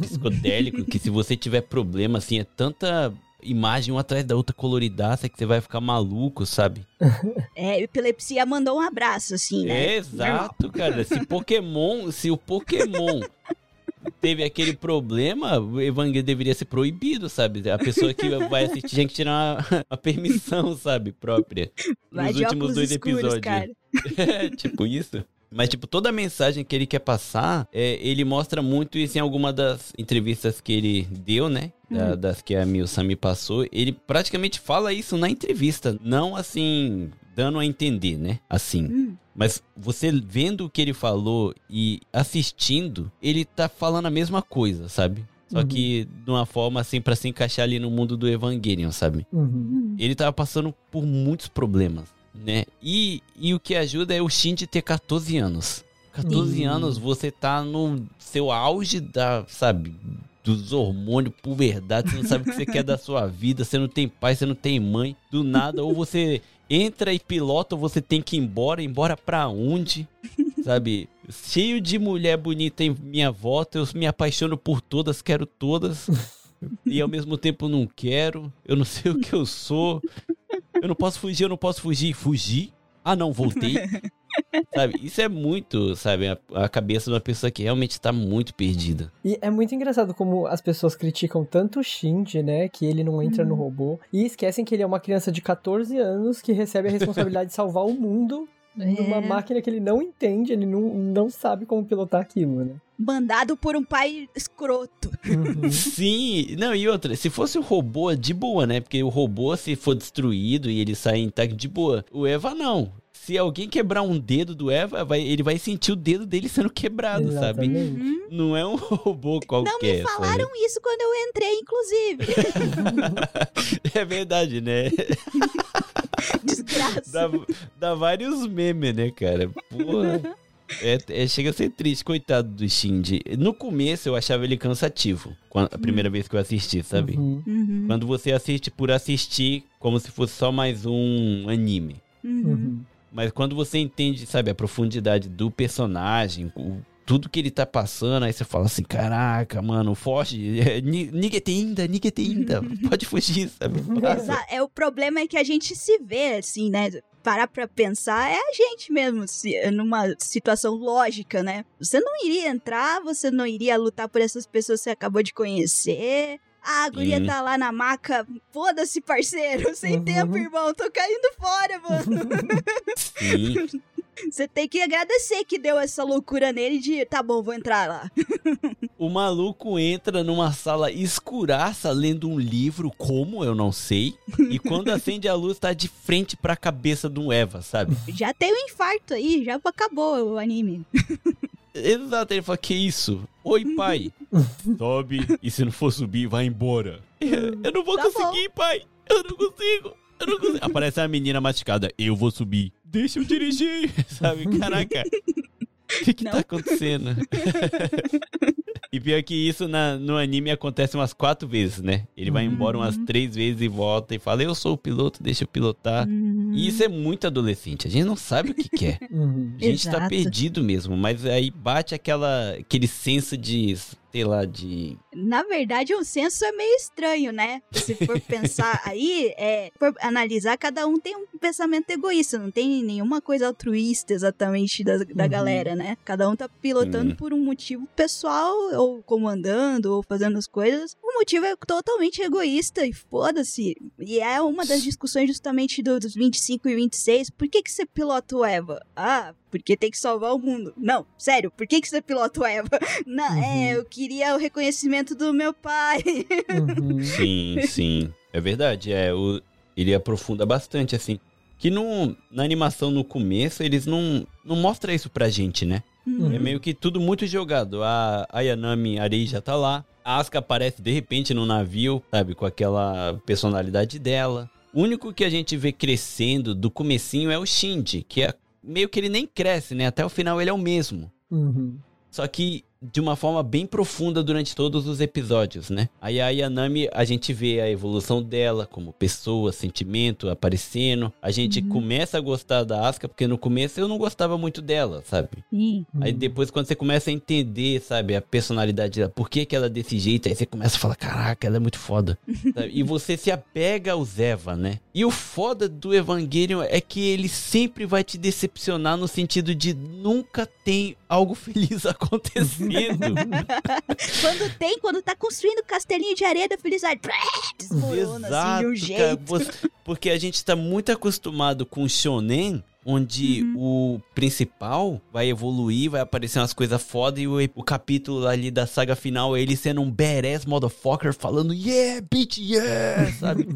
psicodélico, que se você tiver problema, assim, é tanta imagem uma atrás da outra coloridaça que você vai ficar maluco, sabe? É, epilepsia mandou um abraço, assim, né? É, exato, cara. Se Pokémon, se o Pokémon teve aquele problema, o Evangelho deveria ser proibido, sabe? A pessoa que vai assistir tinha que tirar uma, uma permissão, sabe, própria. Vai Nos últimos dois escuros, episódios. cara. É, tipo isso. Mas, tipo, toda a mensagem que ele quer passar, é, ele mostra muito isso em alguma das entrevistas que ele deu, né? Da- Das que a Milsa me passou. Ele praticamente fala isso na entrevista. Não assim, dando a entender, né? Assim. Hum. Mas você vendo o que ele falou e assistindo, ele tá falando a mesma coisa, sabe? Só Uhum. que de uma forma assim pra se encaixar ali no mundo do Evangelion, sabe? Uhum. Hum. Ele tava passando por muitos problemas, né? E, e o que ajuda é o Shinji ter 14 anos. 14 Sim. anos você tá no seu auge da, sabe, dos hormônios, puberdade, você não sabe o que você quer da sua vida, você não tem pai, você não tem mãe, do nada, ou você entra e pilota, ou você tem que ir embora, embora pra onde, sabe? Cheio de mulher bonita em minha volta, eu me apaixono por todas, quero todas. E ao mesmo tempo não quero, eu não sei o que eu sou. Eu não posso fugir, eu não posso fugir. Fugir? Ah não, voltei. sabe? Isso é muito, sabe, a, a cabeça de uma pessoa que realmente tá muito perdida. E é muito engraçado como as pessoas criticam tanto o Shinji, né? Que ele não entra no robô. E esquecem que ele é uma criança de 14 anos que recebe a responsabilidade de salvar o mundo numa É. máquina que ele não entende, ele não, não sabe como pilotar aquilo, né? Mandado por um pai escroto. Uhum. Sim, não, e outra, se fosse o robô, de boa, né? Porque o robô, se for destruído e ele sair intacto, de boa. O Eva, não. Se alguém quebrar um dedo do Eva, vai- ele vai sentir o dedo dele sendo quebrado, sabe? Exatamente. Uhum. Não é um robô qualquer. Não me falaram isso quando eu entrei, inclusive. sabe? É verdade, né? Desgraça. Dá, dá vários memes, né, cara? Porra. É, é- chega a ser triste, coitado do Shinji. No começo eu achava ele cansativo, quando- a primeira vez que eu assisti, sabe? Uhum. Uhum, Quando você assiste por assistir, como se fosse só mais um anime. uhum. Uhum. Mas quando você entende, sabe, a profundidade do personagem, o- tudo que ele tá passando, aí você fala assim, caraca, mano, foge, é, ni- nigete ainda, nigete ainda, pode fugir, sabe? Passa. Exa- É, o problema é que a gente se vê, assim, né? Parar pra pensar é a gente mesmo, se, numa situação lógica, né? Você não iria entrar, você não iria lutar por essas pessoas que você acabou de conhecer. Ah, a guria Sim. tá lá na maca. Foda-se, parceiro. Sem Uhum. tempo, irmão. Tô caindo fora, mano. Sim, Você tem que agradecer que deu essa loucura nele de, tá bom, vou entrar lá. o maluco entra numa sala escuraça lendo um livro, como eu não sei, e quando acende a luz tá de frente pra cabeça do Eva, sabe? Já tem um infarto aí, já acabou o anime. Exato, ele fala, que isso? Oi, pai. Sobe, e se não for subir, vai embora. Eu não vou Tá conseguir, pai. Eu não consigo. Eu não consigo. Aparece a menina masticada. Eu vou subir. Deixa eu dirigir. Sabe? Caraca. O que que tá acontecendo? e pior que isso na- no anime acontece umas quatro vezes, né? Ele vai embora umas Uhum. três vezes e volta e fala, eu sou o piloto, deixa eu pilotar. Hum. E isso é muito adolescente. A gente não sabe o que quer. Uhum. A gente tá Exato. perdido mesmo, mas aí bate aquela, aquele senso de, sei lá, de. Na verdade, o senso é meio estranho, né? Se for pensar aí, é, for analisar, cada um tem um pensamento egoísta, não tem nenhuma coisa altruísta exatamente da, da Uhum. galera, né? Cada um tá pilotando Sim. por um motivo pessoal, ou comandando, ou fazendo as coisas. O motivo é totalmente egoísta e foda-se. E é uma das discussões justamente do- dos 25 e 26. Por que, que você pilota o Eva? Ah, porque tem que salvar o mundo. Não, sério, por que, que você pilota o Eva? Não, Uhum. é, eu queria o reconhecimento do meu pai. Uhum. Sim, sim. É verdade. É, o, ele aprofunda bastante, assim. Que no, na animação no começo, eles não, não mostram isso pra gente, né? Uhum. É meio que tudo muito jogado. A Ayanami Arei já tá lá. A Asuka aparece de repente no navio, sabe? Com aquela personalidade dela. O único que a gente vê crescendo do comecinho é o Shinji, que é meio que ele nem cresce, né? Até o final ele é o mesmo. Uhum. Só que de uma forma bem profunda durante todos os episódios, né? Aí a Yanami, a gente vê a evolução dela como pessoa, sentimento aparecendo. A gente Uhum. começa a gostar da Asuka, porque no começo eu não gostava muito dela, sabe? Sim. Aí Uhum. depois, quando você começa a entender, sabe, a personalidade dela, por que, que ela é desse jeito, aí você começa a falar, caraca, ela é muito foda. E você se apega ao Zeva, né? E o foda do Evangelion é que ele sempre vai te decepcionar no sentido de nunca tem algo feliz acontecendo. Quando tem, quando tá construindo castelinho de areia da felicidade, desmorona assim de um cara, jeito. você- porque a gente tá muito acostumado com shonen, onde Uhum. o principal vai evoluir, vai aparecer umas coisas foda e o, o capítulo ali da saga final é ele sendo um badass motherfucker falando yeah, bitch, yeah, sabe?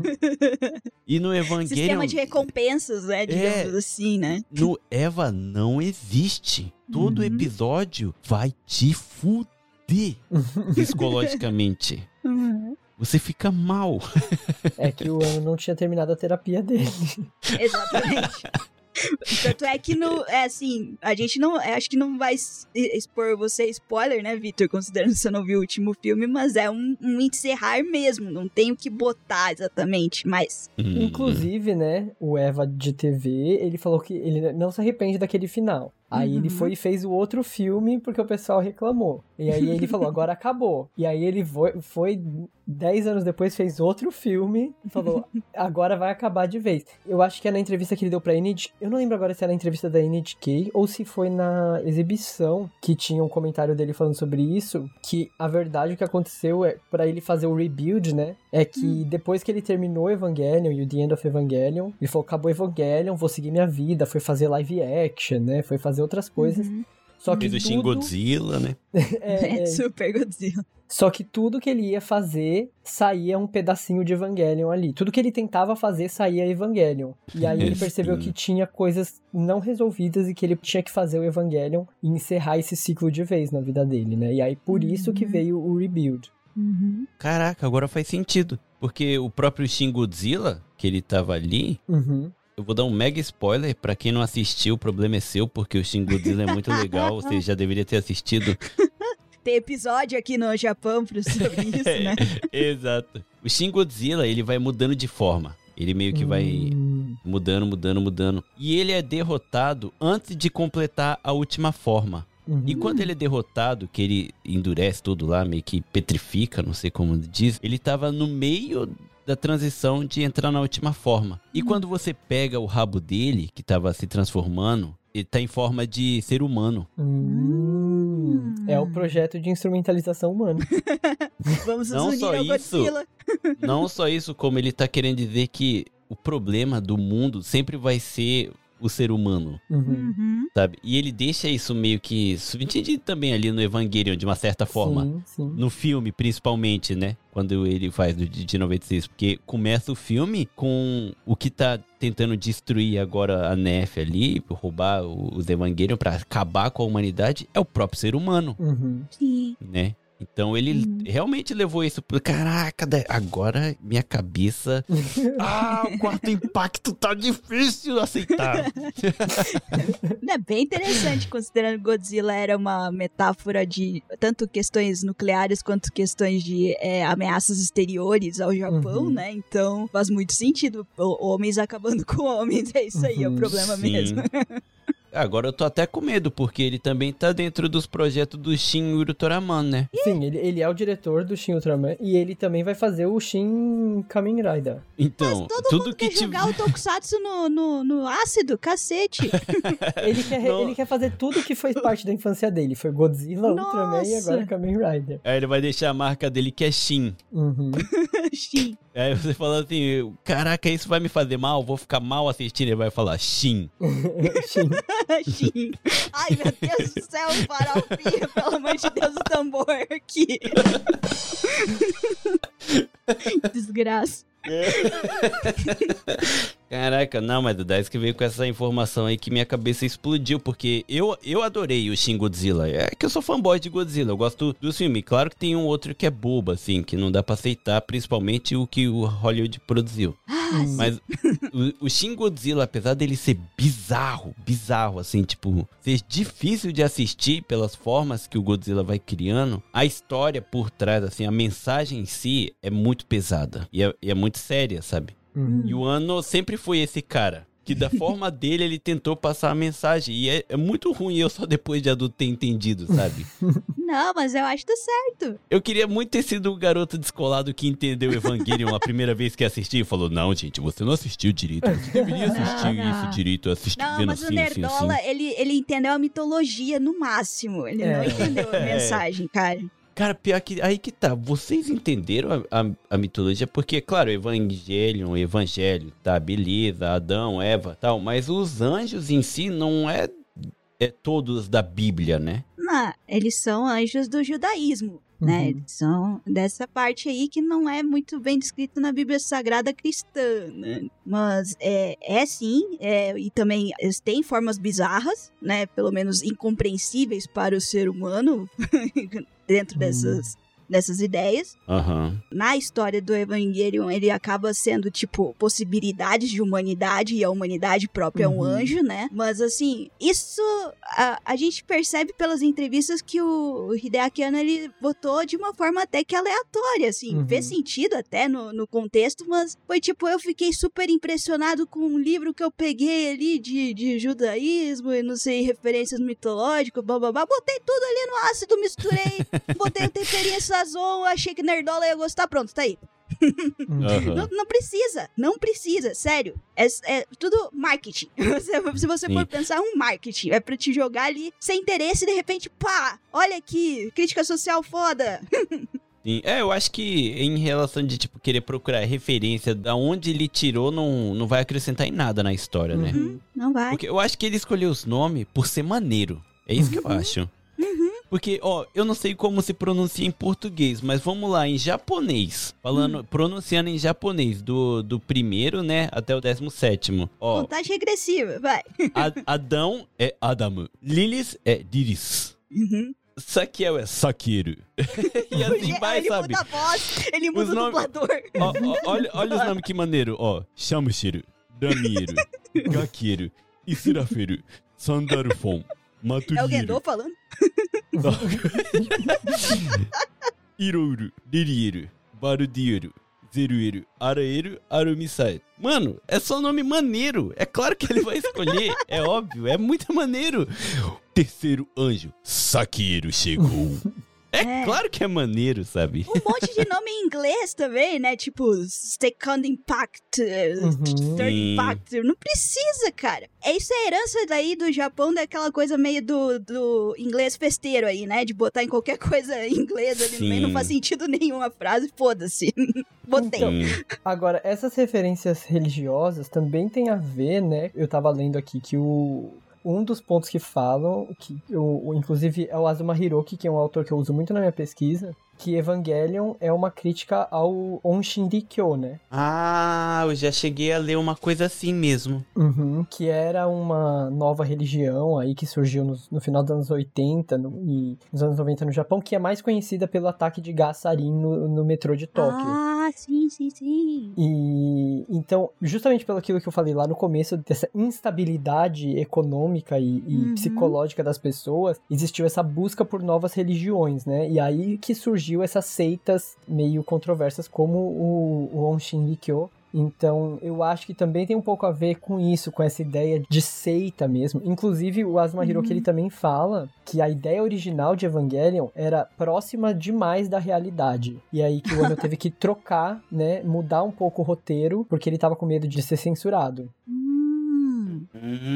e no Evangelion, Sistema de recompensas, né? Digamos É. assim, né? no Eva não existe. Todo Uhum. episódio vai te fuder psicologicamente. Você fica mal. É que o ano não tinha terminado a terapia dele. Exatamente. Tanto é que no, é assim, a gente não, é, acho que não vai expor você spoiler, né, Victor, considerando que você não viu o último filme, mas é um, um encerrar mesmo, não tem o que botar exatamente, mas Hum. Inclusive, né, o Eva de TV, ele falou que ele não se arrepende daquele final. Aí ele Uhum. foi e fez o outro filme porque o pessoal reclamou. E aí ele falou, agora acabou. E aí ele foi, foi 10 anos depois, fez outro filme e falou, agora vai acabar de vez. Eu acho que é na entrevista que ele deu pra NHK, eu não lembro agora se é na entrevista da NHK ou se foi na exibição que tinha um comentário dele falando sobre isso, que a verdade o que aconteceu é para ele fazer o rebuild, né? É que depois que ele terminou Evangelion e o The End of Evangelion, ele falou, acabou Evangelion, vou seguir minha vida, foi fazer live action, né? Foi fazer outras coisas. Uhum. Só que Fez o Shin tudo, Godzilla, né? é, é, Super Godzilla. Só que tudo que ele ia fazer saía um pedacinho de Evangelion ali. Tudo que ele tentava fazer saía Evangelion. E aí ele percebeu que tinha coisas não resolvidas e que ele tinha que fazer o Evangelion e encerrar esse ciclo de vez na vida dele, né? E aí por isso que Uhum. veio o rebuild. Uhum. Caraca, agora faz sentido. Porque o próprio Shin Godzilla, que ele tava ali, Uhum. eu vou dar um mega spoiler pra quem não assistiu, o problema é seu, porque o Shin Godzilla é muito legal, você já deveria ter assistido. Tem episódio aqui no Japão sobre isso, né? Exato. O Shin Godzilla, ele vai mudando de forma. Ele meio que vai Hum, mudando, mudando, mudando. E ele é derrotado antes de completar a última forma. uhum. E quando ele é derrotado, que ele endurece tudo lá, meio que petrifica, não sei como diz, ele tava no meio da transição de entrar na última forma. E quando você pega o rabo dele, que tava se transformando, ele tá em forma de ser humano. Hum, É o projeto de instrumentalização humana. Vamos Não só ao isso. Godzilla. Não só isso, como ele tá querendo dizer que o problema do mundo sempre vai ser o ser humano, Uhum. Uhum. sabe? E ele deixa isso meio que subentendido também ali no Evangelion, de uma certa forma. Sim, sim. No filme, principalmente, né? Quando ele faz do de de 96. Porque começa o filme com o que tá tentando destruir agora a Nef ali, roubar o- os Evangelion pra acabar com a humanidade, é o próprio ser humano, Uhum. Sim. né? Então ele Uhum. realmente levou isso pro. Caraca, agora minha cabeça. ah, o quarto impacto tá difícil aceitar. É bem interessante, considerando que Godzilla era uma metáfora de tanto questões nucleares quanto questões de é, ameaças exteriores ao Japão, Uhum. né? Então faz muito sentido. O- homens acabando com homens, é isso aí, é o Uhum. problema Sim. mesmo. Agora eu tô até com medo, porque ele também tá dentro dos projetos do Shin Ultraman, né? Sim, ele, ele é o diretor do Shin Ultraman e ele também vai fazer o Shin Kamen Rider. Então, Todo tudo mundo que quer jogar o Tokusatsu no, no, no ácido, cacete. Ele quer, Não. ele quer fazer tudo que foi parte da infância dele. Foi Godzilla, Ultraman e Nossa. agora Kamen Rider. Aí ele vai deixar a marca dele que é Shin. Uhum. Sim. Aí você fala assim, caraca, isso vai me fazer mal? Vou ficar mal assistindo. Ele vai falar Shin. Shin. Sim. Ai, meu Deus do céu, farofinha, pelo amor de Deus, o tambor aqui. Desgraça. Caraca, não, mas o Dice que veio com essa informação aí que minha cabeça explodiu, porque eu, eu adorei o Shin Godzilla. É que eu sou fanboy de Godzilla, eu gosto dos filmes. Claro que tem um outro que é bobo, assim, que não dá pra aceitar, principalmente o que o Hollywood produziu. Ah. Mas o, o Shin Godzilla, apesar dele ser bizarro, bizarro, assim, tipo, ser difícil de assistir pelas formas que o Godzilla vai criando, a história por trás, assim, a mensagem em si é muito pesada e é, e é muito séria, sabe? Uhum. E o Ano sempre foi esse cara. Que da forma dele ele tentou passar a mensagem. E é, é muito ruim eu só depois de adulto ter entendido, sabe? Não, mas eu acho que tá certo. Eu queria muito ter sido o garoto descolado que entendeu Evangelion a primeira vez que assistiu e falou: Não, gente, você não assistiu direito. Você deveria assistir Não, não. isso direito, assistir Não, vendo mas o assim, assim, Nerdola, assim. ele, ele entendeu a mitologia no máximo. Ele não É. entendeu a É. mensagem, cara. Cara, pior que. Aí que tá. Vocês entenderam a, a, a mitologia? Porque, claro, Evangelion, Evangelho, tá, beleza, Adão, Eva, tal. Mas os anjos em si não é, é todos da Bíblia, né? Não, eles são anjos do judaísmo. Né? Uhum. Eles são dessa parte aí que não é muito bem descrito na Bíblia Sagrada Cristã, né? Mas é, é sim, é, e também eles têm formas bizarras, né? Pelo menos incompreensíveis para o ser humano dentro Uhum. dessas dessas ideias. Aham. Na história do Evangelion, ele acaba sendo, tipo, possibilidades de humanidade e a humanidade própria é um Uhum. anjo, né? Mas, assim, isso a, a gente percebe pelas entrevistas que o Hideaki Anno, ele botou de uma forma até que aleatória, assim. Uhum. Fez sentido até no, no contexto, mas foi tipo, eu fiquei super impressionado com um livro que eu peguei ali de, de judaísmo e não sei, referências mitológicas, blá blá blá. Botei tudo ali no ácido, misturei, botei o temperinho sazon, achei que Nerdola ia gostar, pronto, tá aí. Aham. Não, não precisa, não precisa, sério. É, é tudo marketing. Se, você Sim. for pensar, é um marketing. É pra te jogar ali sem interesse e de repente, pá, olha aqui, crítica social foda. Sim. É, eu acho que em relação de, tipo, querer procurar referência da onde ele tirou, não, não vai acrescentar em nada na história, né? Uhum, não vai. Porque eu acho que ele escolheu os nomes por ser maneiro. É isso que eu acho. Porque, ó, eu não sei como se pronuncia em português, mas vamos lá, em japonês. Falando, pronunciando em japonês, do, do primeiro, né, até o décimo sétimo. Ó, Contagem regressiva, vai. Adão é Adamu. Lilith é Liris. Uhum. Sakiel é Sakiru. e assim Ele- vai, ele sabe? muda a voz, ele Os muda o nomes- dublador. Ó, ó, olha, olha os nomes que maneiro, ó. Shamushiru, Damieru, Gakiru, Isiraferu, Sandarufon, É o Gendo falando. Irouro, Lirieru, Barudieru, Zerueru, Araeru, Arumisai. Mano, é só nome maneiro. É claro que ele vai escolher. é óbvio, é muito maneiro. Terceiro anjo, Sakiru chegou. É, É. claro que é maneiro, sabe? Um monte de nome em inglês também, né? Tipo, Second Impact, Uhum. Third. Impact. Não precisa, cara. É Isso é herança daí do Japão, daquela coisa meio do, do inglês festeiro aí, né? De botar em qualquer coisa em inglês ali no meio. Não faz sentido nenhum a frase, foda-se. Botei. Então. Agora, essas referências religiosas também tem a ver, né? Eu tava lendo aqui que o. Um dos pontos que falam, que o- inclusive é o Azuma Hiroki, que é um autor que eu uso muito na minha pesquisa, que Evangelion é uma crítica ao Onshin Rikyo, né? Ah, eu já cheguei a ler uma coisa assim mesmo. Uhum, que era uma nova religião aí que surgiu nos- no, final dos anos 80 no- e nos anos 90 no Japão, que é mais conhecida pelo ataque de gás sarin no, no metrô de Tóquio. Ah, sim, sim, sim. E então, justamente pelo aquilo que eu falei lá no começo, dessa instabilidade econômica e, e Uhum. psicológica das pessoas, existiu essa busca por novas religiões, né? E aí que surgiu essas seitas meio controversas como o, o Onshin Rikyo. Então, eu acho que também tem um pouco a ver com isso, com essa ideia de seita mesmo. Inclusive, o Asuma Hiroki, ele também fala que a ideia original de Evangelion era próxima demais da realidade. E aí que o Ano teve que trocar, né, mudar um pouco o roteiro, porque ele tava com medo de ser censurado. Hum,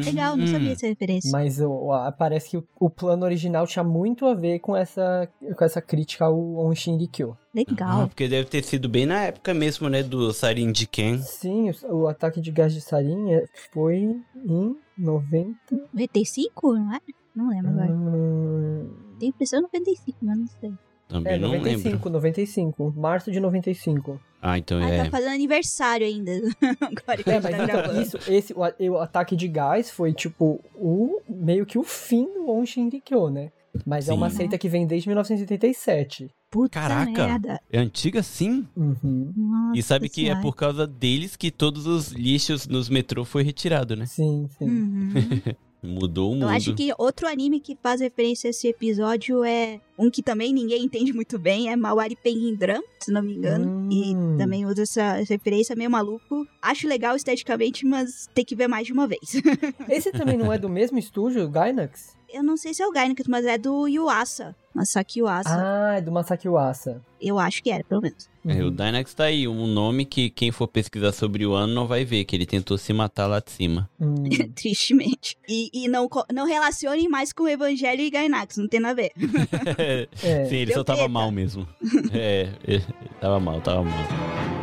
legal, não sabia essa referência. Mas a- parece que o, o plano original tinha muito a ver com essa, com essa crítica ao Onshin Rikyo. Ah, Legal. porque deve ter sido bem na época mesmo, né, do Sarin de Ken. Sim, o, o ataque de gás de sarin é- foi em 90... 95, não é? Não lembro agora. Hum, Tenho impressão 95, mas não sei. Também é, não 95, lembro. 95. Março de 95. Ah, então Ah, é. tá fazendo aniversário ainda. Agora que É, mas tá então, gravando. isso, esse, o, o ataque de gás foi, tipo, o, meio que o fim do Onshin Rikyo, né? Mas é uma Sim. seita que vem desde 1987. Puta Caraca. merda. É antiga sim? Uhum. Nossa E sabe que é Senhora. por causa deles que todos os lixos nos metrô foi retirado, né? Sim, sim. Uhum. Mudou o mundo. Eu acho que outro anime que faz referência a esse episódio é um que também ninguém entende muito bem, é Mawari Penguin Drum, se não me engano. Hum. E também usa essa referência meio maluco. Acho legal esteticamente, mas tem que ver mais de uma vez. Esse também não é do mesmo estúdio, o Gainax? Eu não sei se é o Gainax, mas é do Yuasa. Masaki Yuasa. Ah, é do Masaki Uasa. Eu acho que era, pelo menos. É, o Uhum. Dynax tá aí, um nome que quem for pesquisar sobre o ano não vai ver, que ele tentou se matar lá de cima. Hum. Tristemente. E, e não, não relacionem mais com o Evangelho e Gainax, não tem nada a ver. É. Sim, ele Deu só tava treta. mal mesmo. é, ele tava mal, tava mal.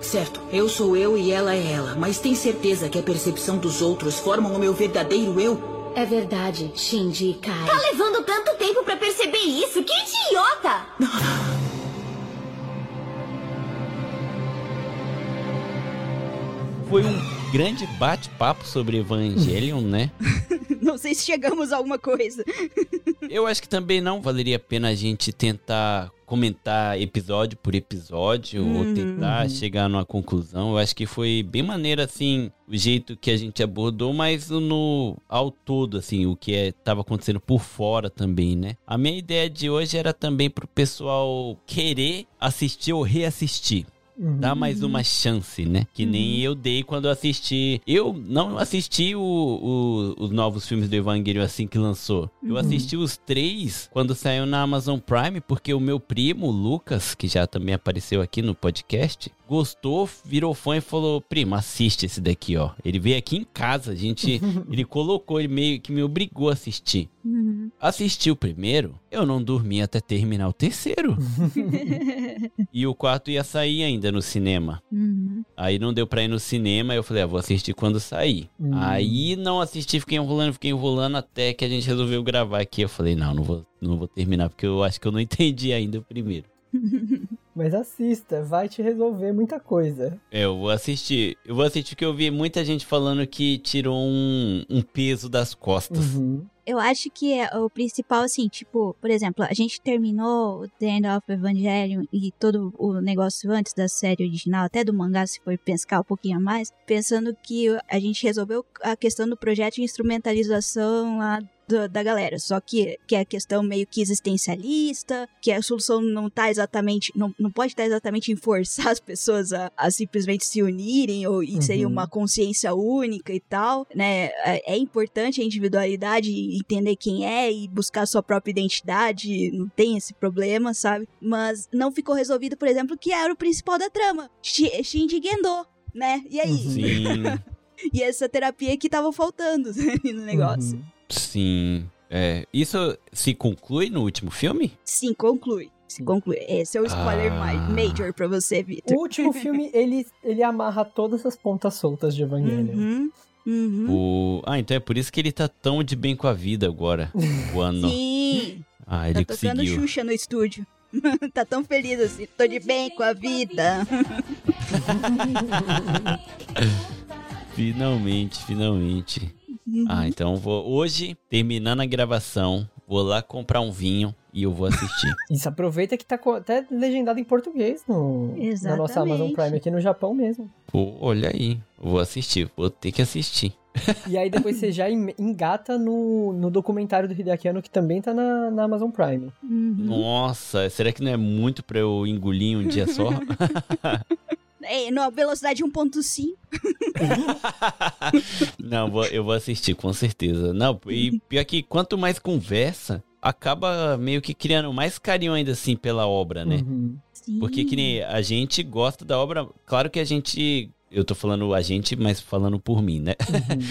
Certo, eu sou eu e ela é ela, mas tem certeza que a percepção dos outros formam o meu verdadeiro eu? É verdade, Shinji e Kai. Tá levando tanto tempo pra perceber isso? Que idiota! Foi um grande bate-papo sobre Evangelion, né? Não sei se chegamos a alguma coisa. Eu acho que também não valeria a pena a gente tentar comentar episódio por episódio ou Uhum. tentar Uhum. chegar numa conclusão. Eu acho que foi bem maneiro, assim, o jeito que a gente abordou, mas no ao todo, assim, o que é, tava acontecendo por fora também, né? A minha ideia de hoje era também pro pessoal querer assistir ou reassistir. Uhum. Dá mais uma chance, né? Que nem eu dei quando eu assisti. Eu não assisti o- o- os novos filmes do Evangelion assim que lançou. Eu Uhum. assisti os três quando saiu na Amazon Prime, porque o meu primo, Lucas, que já também apareceu aqui no podcast, gostou, virou fã e falou: Primo, assiste esse daqui, ó. Ele veio aqui em casa, a gente. ele colocou, ele meio que me obrigou a assistir. Uhum. Assisti o primeiro, eu não dormi até terminar o terceiro. e o quarto ia sair ainda no cinema. Uhum. Aí não deu pra ir no cinema, eu falei, ah, vou assistir quando sair. Hum. Aí não assisti, fiquei enrolando, fiquei enrolando até que a gente resolveu gravar aqui. Eu falei, não, não vou, não vou terminar, porque eu acho que eu não entendi ainda o primeiro. Mas assista, vai te resolver muita coisa. É, eu vou assistir. Eu vou assistir porque eu vi muita gente falando que tirou um, um peso das costas. Uhum. Eu acho que é o principal, assim, tipo, por exemplo, a gente terminou o The End of Evangelion e todo o negócio antes da série original, até do mangá, se for pensar um pouquinho a mais, pensando que a gente resolveu a questão do projeto de instrumentalização lá do- da galera. Só que, que é a questão meio que existencialista, que a solução não tá exatamente, não, não pode estar exatamente em forçar as pessoas a, a simplesmente se unirem ou e serem Uhum. uma consciência única e tal, né? É, é importante a individualidade, entender quem é e buscar sua própria identidade, não tem esse problema, sabe? Mas não ficou resolvido, por exemplo, que era o principal da trama, Shi- Shinji Gendo, né? E aí? Uhum. Sim, E essa terapia que tava faltando no negócio. Uhum. Sim. É, isso se conclui no último filme? Sim, conclui. Se conclui. Esse é o spoiler Ah. ma- major pra você, O Vitor. último filme, ele, ele amarra todas as pontas soltas de Evangelion. Uhum. Uhum. O... Ah, então é por isso que ele tá tão de bem com a vida agora. O ano. Sim, Ah, ele tá tocando conseguiu. Xuxa no estúdio. tá tão feliz assim, tô de bem com a vida. Finalmente, finalmente. Uhum. Ah, então vou. Hoje, terminando a gravação, vou lá comprar um vinho e eu vou assistir. Isso, aproveita que tá até legendado em português no, na nossa Amazon. Prime aqui no Japão mesmo. Pô, olha aí. Vou assistir, vou ter que assistir. E aí depois você já em- engata no, no documentário do Hideaki Anno, que também tá na, na Amazon Prime. Uhum. Nossa, será que não é muito pra eu engolir um dia só? É, na velocidade 1.5. não, vou- eu vou assistir, com certeza. Não, e pior que quanto mais conversa, acaba meio que criando mais carinho ainda assim pela obra, né? Uhum. Sim. Porque que nem a gente gosta da obra. Claro que a gente. Eu tô falando a gente, mas falando por mim, né?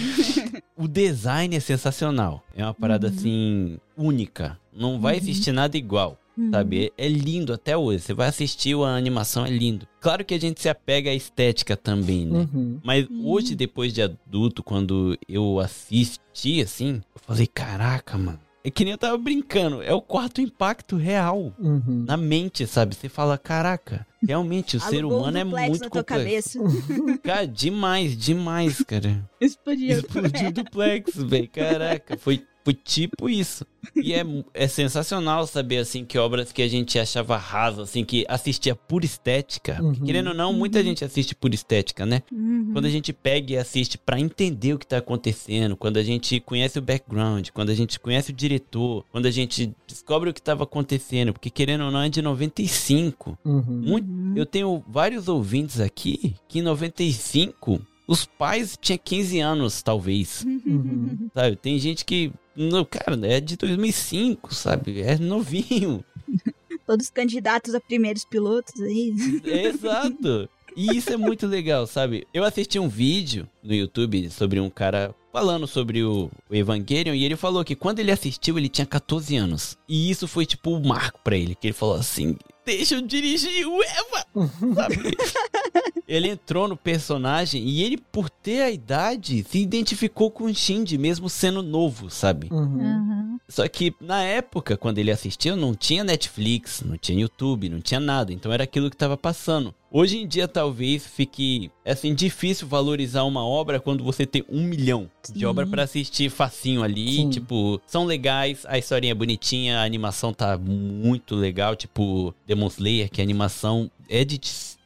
o design é sensacional. É uma parada Uhum. assim, única. Não vai Uhum. existir nada igual. Uhum. Sabe? É, é lindo até hoje. Você vai assistir a animação, é lindo. Claro que a gente se apega à estética também, né? Uhum. Mas Sim. hoje, depois de adulto, quando eu assisti assim, eu falei, caraca, mano. É que nem eu tava brincando. É o quarto impacto real Uhum. na mente, sabe? Você fala, caraca, realmente o ser um humano é duplex muito na tua complexo. cabeça. Cara, demais, demais, cara. Explodiu. Explodiu o duplex, velho. Caraca, foi, foi tipo isso. E é, é sensacional saber, assim, que obras que a gente achava raso, assim, que assistia por estética. Porque, Uhum. querendo ou não, muita gente assiste por estética, né? Uhum. Quando a gente pega e assiste pra entender o que tá acontecendo, quando a gente conhece o background, quando a gente conhece o diretor, quando a gente descobre o que tava acontecendo, porque querendo ou não é de 95. Uhum. Muito- eu tenho vários ouvintes aqui que em 95 os pais tinham 15 anos, talvez. Uhum. Sabe? Tem gente que, no, cara, é de 2005, sabe? É novinho. Todos candidatos a primeiros pilotos aí. Exato. E isso é muito legal, sabe? Eu assisti um vídeo no YouTube sobre um cara falando sobre o, Evangelion e ele falou que quando ele assistiu ele tinha 14 anos. E isso foi tipo o marco pra ele, que ele falou assim: "Deixa eu dirigir o Eva", sabe? ele entrou no personagem e ele, por ter a idade, se identificou com o Shinji, mesmo sendo novo, sabe? Uhum. Aham. Só que na época, quando ele assistiu, não tinha Netflix, não tinha YouTube, não tinha nada. Então era aquilo que tava passando. Hoje em dia, talvez fique assim difícil valorizar uma obra quando você tem um milhão de Sim. obra pra assistir facinho ali. Sim. Tipo, são legais, a historinha é bonitinha, a animação tá muito legal. Tipo, Demon Slayer, que a animação é de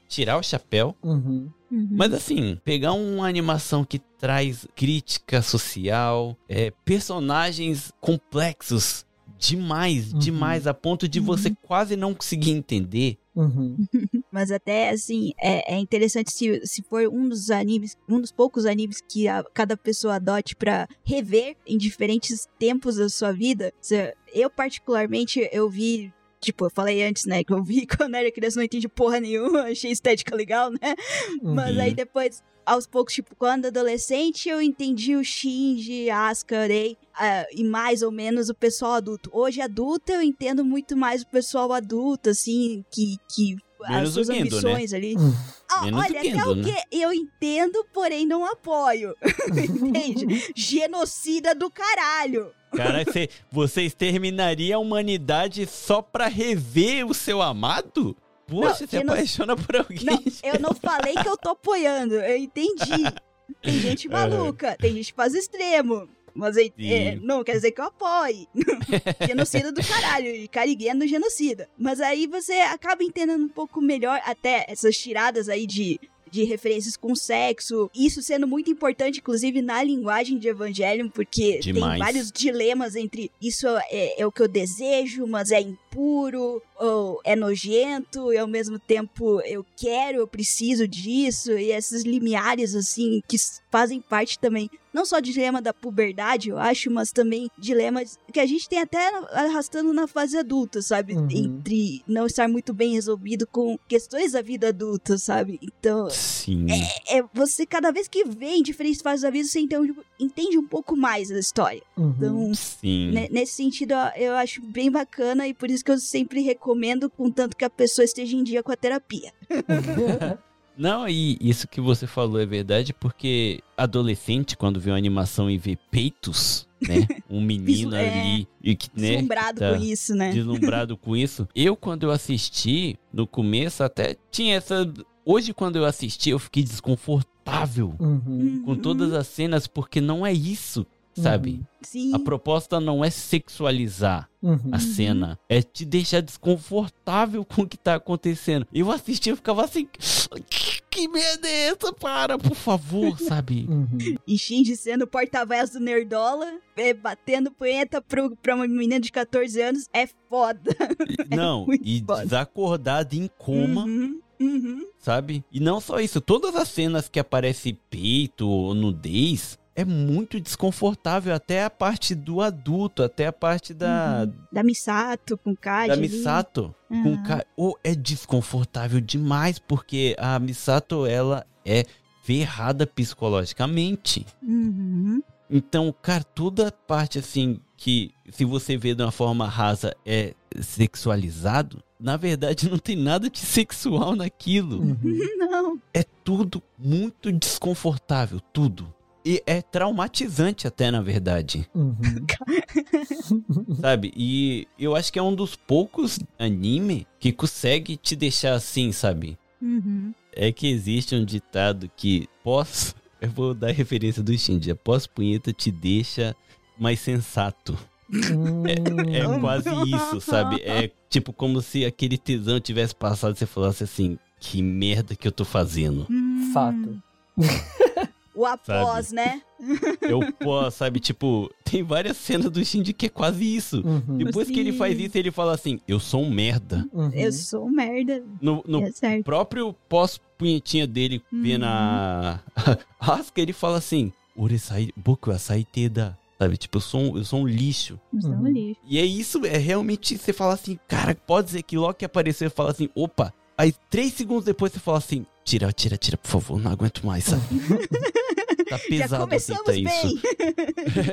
tirar o chapéu. Uhum. Uhum. Mas assim, pegar uma animação que traz crítica social, é, personagens complexos demais, Uhum. demais, a ponto de você quase não conseguir entender. Uhum. Mas até assim, é, é interessante se, se for um dos animes, um dos poucos animes que a- cada pessoa adote pra rever em diferentes tempos da sua vida. Se- Eu, particularmente, eu vi. Tipo, eu falei antes, né? Que eu vi quando era criança, não entendi porra nenhuma, achei estética legal, né? Mas Uhum. aí depois, aos poucos, tipo, quando adolescente, eu entendi o Shinji, Asuka, Rei, ah, e mais ou menos o pessoal adulto. Hoje, adulta, eu entendo muito mais o pessoal adulto, assim, que, que Menos as suas o Gendo, né? ambições ali. Uhum. Ah, Menos o olha, até Gendo, o né? que eu entendo, porém não apoio. Entende? Genocida do caralho. Cara, você, você exterminaria a humanidade só pra rever o seu amado? Poxa, Não, você geno- apaixona por alguém. Não, eu não falei que eu tô apoiando, eu entendi. Tem gente maluca, tem gente que faz extremo. Mas é- é, não quer dizer que eu apoie. genocida do caralho, e cariguendo genocida. Mas aí você acaba entendendo um pouco melhor até essas tiradas aí de, de referências com sexo. Isso sendo muito importante, inclusive, na linguagem de Evangelion, porque Demais. tem vários dilemas entre isso é, é o que eu desejo, mas é impuro, ou é nojento, e ao mesmo tempo eu quero, eu preciso disso, e esses limiares, assim, que fazem parte também, não só de dilema da puberdade, eu acho, mas também dilemas que a gente tem até arrastando na fase adulta, sabe? Uhum. Entre não estar muito bem resolvido com questões da vida adulta, sabe? Então, Sim. é você, cada vez que vê em diferentes fases da vida, você entende, entende um pouco mais da história. Uhum. Então, Sim. ne- nesse sentido, eu acho bem bacana e por isso que eu sempre recomendo, contanto que a pessoa esteja em dia com a terapia. Não, e isso que você falou é verdade, porque adolescente, quando vê uma animação e vê peitos, né? Um menino É, ali, e que, né? Deslumbrado tá com isso, né? Deslumbrado com isso. Eu, quando eu assisti, no começo até tinha essa. Hoje, quando eu assisti, eu fiquei desconfortável Uhum. com todas as cenas, porque não é isso, sabe? Sim. A proposta não é sexualizar Uhum. a cena, é te deixar desconfortável com o que tá acontecendo. Eu assisti, eu ficava assim. "Que- merda é essa? Para, por favor, sabe? Uhum. E Shinji sendo o porta-voz do Nerdola, é, batendo punheta pro, pra uma menina de 14 anos, é foda. Não, muito e foda. desacordado em coma. Uhum, uhum. sabe? E não só isso, todas as cenas que aparece peito ou nudez é muito desconfortável, até a parte do adulto, até a parte da, Da Misato com Kaji. da. Misato. Com ca... oh, é desconfortável demais, porque a Misato, ela é ferrada psicologicamente. Uhum. Então, cara, toda a parte assim que, se você vê de uma forma rasa, é sexualizado, na verdade não tem nada de sexual naquilo. Uhum. Não. É tudo muito desconfortável, tudo. E é traumatizante até, na verdade, Uhum. sabe? E eu acho que é um dos poucos anime que consegue te deixar assim, sabe? Uhum. É que existe um ditado que pós... Eu vou dar referência do Shinji. Pós-punheta te deixa mais sensato. É Hum. quase isso, sabe? É tipo como se aquele tesão tivesse passado e você falasse assim: que merda que eu tô fazendo. Hum. Fato. O após, né? Eu posso, sabe? Tipo, tem várias cenas do Shinji que é quase isso. Uhum. Depois que ele faz Sim. isso, ele fala assim: eu sou um merda. Uhum. Eu sou um merda. No, no É certo. próprio pós-punhetinha dele, vendo a Asuka, ele fala assim: Ore sai, boku wa saite da. Sabe? Tipo, eu sou um, eu sou um lixo. Uhum. lixo. E é isso, é realmente você fala assim, cara, pode dizer que logo que apareceu, fala assim, opa. Aí três segundos depois você fala assim, tira, tira, tira, por favor, não aguento mais, sabe? tá pesado começamos aceitar isso.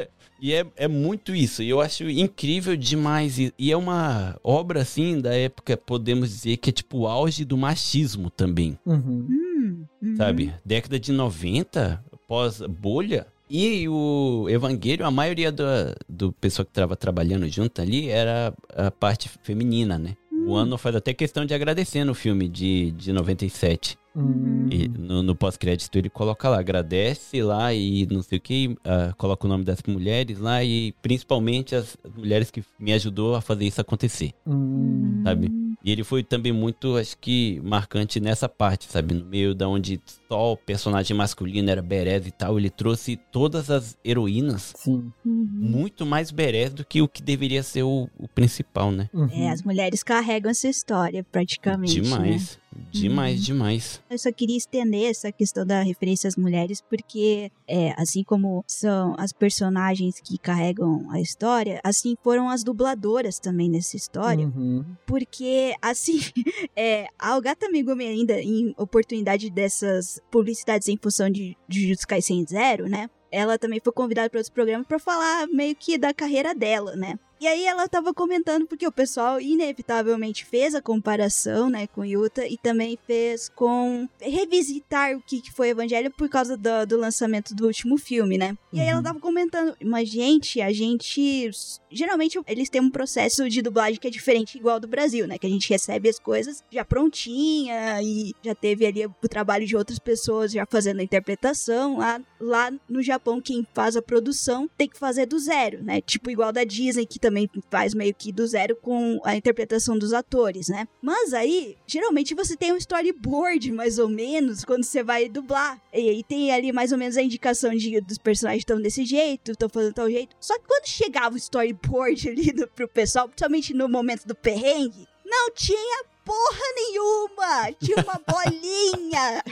E é, é muito isso. E eu acho incrível demais. E, e é uma obra, assim, da época, podemos dizer, que é tipo o auge do machismo também. Uhum. Hum. Uhum. sabe? Década de 90, pós-bolha. E o Evangelho, a maioria do, do pessoal que estava trabalhando junto ali era a parte feminina, né? O ano faz até questão de agradecer no filme de, de 97. Hum. E no, no pós-crédito ele coloca lá, agradece lá e não sei o que, coloca o nome das mulheres lá e principalmente as mulheres que me ajudou a fazer isso acontecer, Hum. sabe? E ele foi também muito, acho que, marcante nessa parte, sabe? No meio da onde só o personagem masculino era berés e tal, ele trouxe todas as heroínas Sim. Uhum. muito mais berés do que o que deveria ser o, o principal, né? Uhum. É, as mulheres carregam essa história, praticamente. né? Demais, demais, Uhum. demais. Eu só queria estender essa questão da referência às mulheres, porque, é, assim como são as personagens que carregam a história, assim foram as dubladoras também nessa história. Uhum. Porque, assim, é, a Ogata Megumi ainda, em oportunidade dessas publicidades em função de Jujutsu Kaisen Zero, né? Ela também foi convidada para outros programas para falar meio que da carreira dela, né? E aí ela tava comentando porque o pessoal inevitavelmente fez a comparação, né, com Yuta e também fez com revisitar o que foi Evangelho por causa do, do lançamento do último filme, né? E aí ela Uhum. tava comentando, mas gente, a gente geralmente eles têm um processo de dublagem que é diferente igual do Brasil, né? Que a gente recebe as coisas já prontinha e já teve ali o trabalho de outras pessoas já fazendo a interpretação. Lá, lá no Japão, quem faz a produção tem que fazer do zero, né? Tipo igual da Disney, que também faz meio que do zero com a interpretação dos atores, né? Mas aí, geralmente você tem um storyboard, mais ou menos, quando você vai dublar. E aí tem ali mais ou menos a indicação de dos personagens estão desse jeito, estão fazendo tal jeito. Só que quando chegava o storyboard ali do, pro pessoal, principalmente no momento do perrengue, não tinha porra nenhuma! Tinha uma bolinha!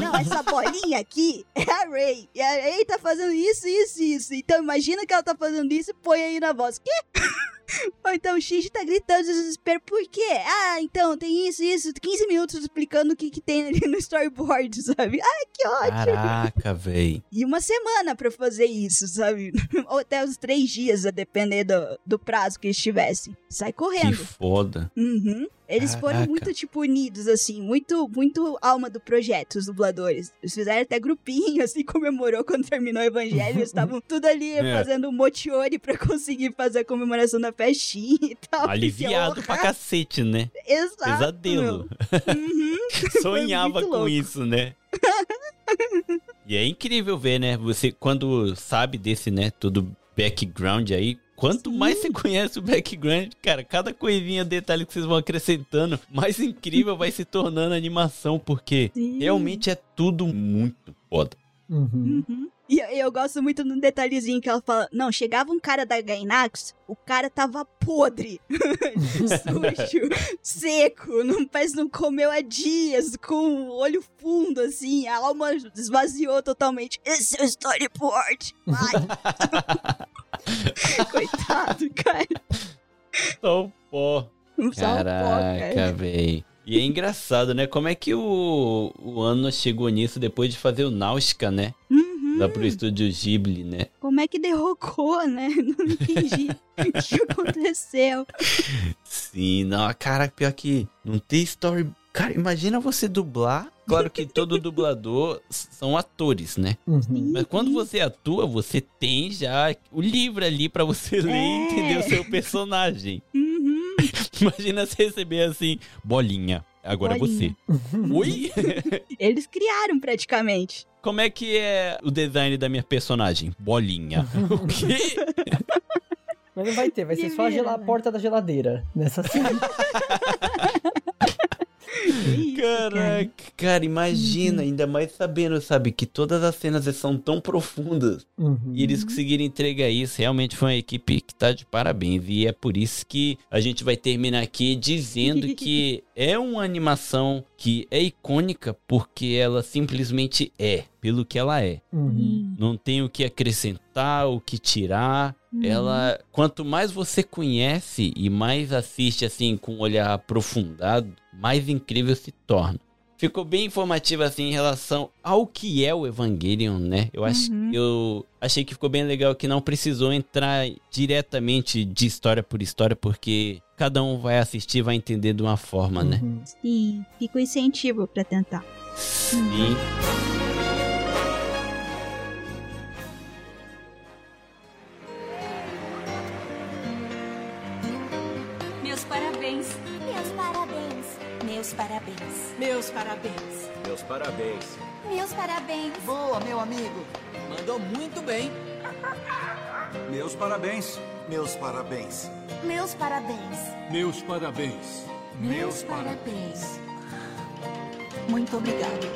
Não, essa bolinha aqui é a Ray. E a Ray tá fazendo isso, isso, isso. Então imagina que ela tá fazendo isso e põe aí na voz. Quê? Ou então o Shinji tá gritando de desespero. Por quê? Ah, então tem isso, isso. 15 minutos explicando o que, que tem ali no storyboard, sabe? Ai, que ótimo! Caraca, véi. E uma semana pra fazer isso, sabe? Ou até uns três dias, a depender do, do prazo que eles tivessem. Sai Que correndo. foda. Uhum. Eles foram Caraca. muito, tipo, unidos, assim, muito, muito alma do projeto, os dubladores. Eles fizeram até grupinho, assim, comemorou quando terminou o evangelho. Eles estavam tudo ali É. fazendo um motiori pra conseguir fazer a comemoração da festinha e tal. Aliviado pra cacete, né? Exato. Pesadelo. Uhum. Sonhava com louco. isso, né? e é incrível ver, né? Você, quando sabe desse, né, todo background aí, quanto mais você conhece o background, cara, cada coisinha, detalhe que vocês vão acrescentando, mais incrível vai se tornando a animação, porque Sim. realmente é tudo muito foda. Uhum. Uhum. E eu, eu gosto muito de um detalhezinho que ela fala: Não, chegava um cara da Gainax, o cara tava podre, sujo, seco, não, que não comeu há dias, com o olho fundo, assim, a alma esvaziou totalmente. Esse é o storyboard. Ai. Coitado, cara. Só o pó. Um. Caraca, véi. E é engraçado, né? Como é que o, o Ano chegou nisso depois de fazer o Náusica, né? Uhum. Lá pro estúdio Ghibli, né? Como é que derrocou, né? Não entendi o que aconteceu. Sim, não, cara, pior que não tem story. Cara, imagina você dublar. Claro que todo dublador são atores, né? Uhum. Mas quando você atua, você tem já o livro ali pra você ler e É. entender o seu personagem. Uhum. Imagina você receber assim, bolinha. Agora Bolinha. você. Oi? Eles criaram praticamente. Como é que é o design da minha personagem? Bolinha. o quê? Mas não vai ter, vai ser só a, a porta da geladeira nessa cena. Isso, cara. Caraca, cara, imagina, ainda mais sabendo, sabe, que todas as cenas são tão profundas. Uhum. E eles conseguiram entregar isso. Realmente foi uma equipe que tá de parabéns. E é por isso que a gente vai terminar aqui dizendo que é uma animação que é icônica porque ela simplesmente é, pelo que ela é. Uhum. Não tem o que acrescentar, o que tirar. Ela, quanto mais você conhece e mais assiste assim com um olhar aprofundado, mais incrível se torna. Ficou bem informativo assim em relação ao que é o Evangelion, né? Eu acho, Uhum. eu achei que ficou bem legal que não precisou entrar diretamente de história por história, porque cada um vai assistir e vai entender de uma forma, né? Uhum. Sim, fica o incentivo pra tentar. Sim. Meus Meus parabéns. Meus parabéns. Meus parabéns. Meus parabéns. Boa, meu amigo. Mandou muito bem. Meus parabéns. Meus parabéns. Meus parabéns. Meus parabéns. Meus parabéns. Muito obrigado.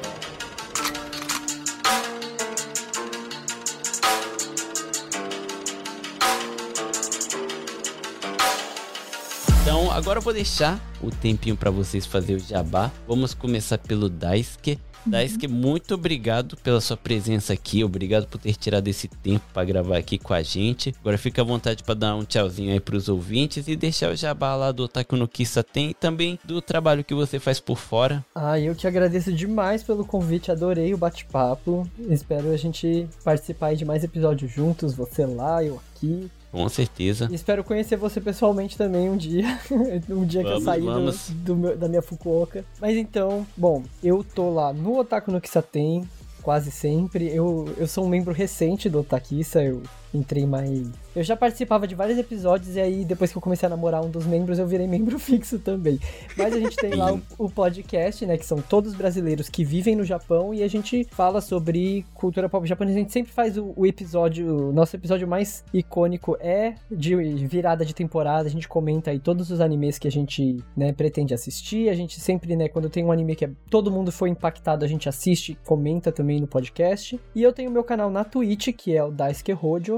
Agora eu vou deixar o tempinho para vocês fazer o jabá. Vamos começar pelo Daisuke. Daisuke, muito obrigado pela sua presença aqui. Obrigado por ter tirado esse tempo para gravar aqui com a gente. Agora fica à vontade para dar um tchauzinho aí pros ouvintes e deixar o jabá lá do Otaku no Kissa tem e também do trabalho que você faz por fora. Ah, eu que agradeço demais pelo convite, adorei o bate-papo. Espero a gente participar aí de mais episódios juntos, você lá, eu aqui. Com certeza. E espero conhecer você pessoalmente também um dia. um dia que Vamos, eu sair do, do meu- da minha Fukuoka. Mas então, bom, eu tô lá no Otaku no Kisaten quase sempre. Eu, eu sou um membro recente do Otakissa, eu entrei mais. Eu já participava de vários episódios e aí depois que eu comecei a namorar um dos membros, eu virei membro fixo também. Mas a gente tem lá o, o podcast, né, que são todos brasileiros que vivem no Japão e a gente fala sobre cultura pop japonesa. A gente sempre faz o, o episódio, o nosso episódio mais icônico é de virada de temporada. A gente comenta aí todos os animes que a gente, né, pretende assistir. A gente sempre, né, quando tem um anime que é- todo mundo foi impactado, a gente assiste, comenta também no podcast. E eu tenho meu canal na Twitch, que é o Daisuke Hojo,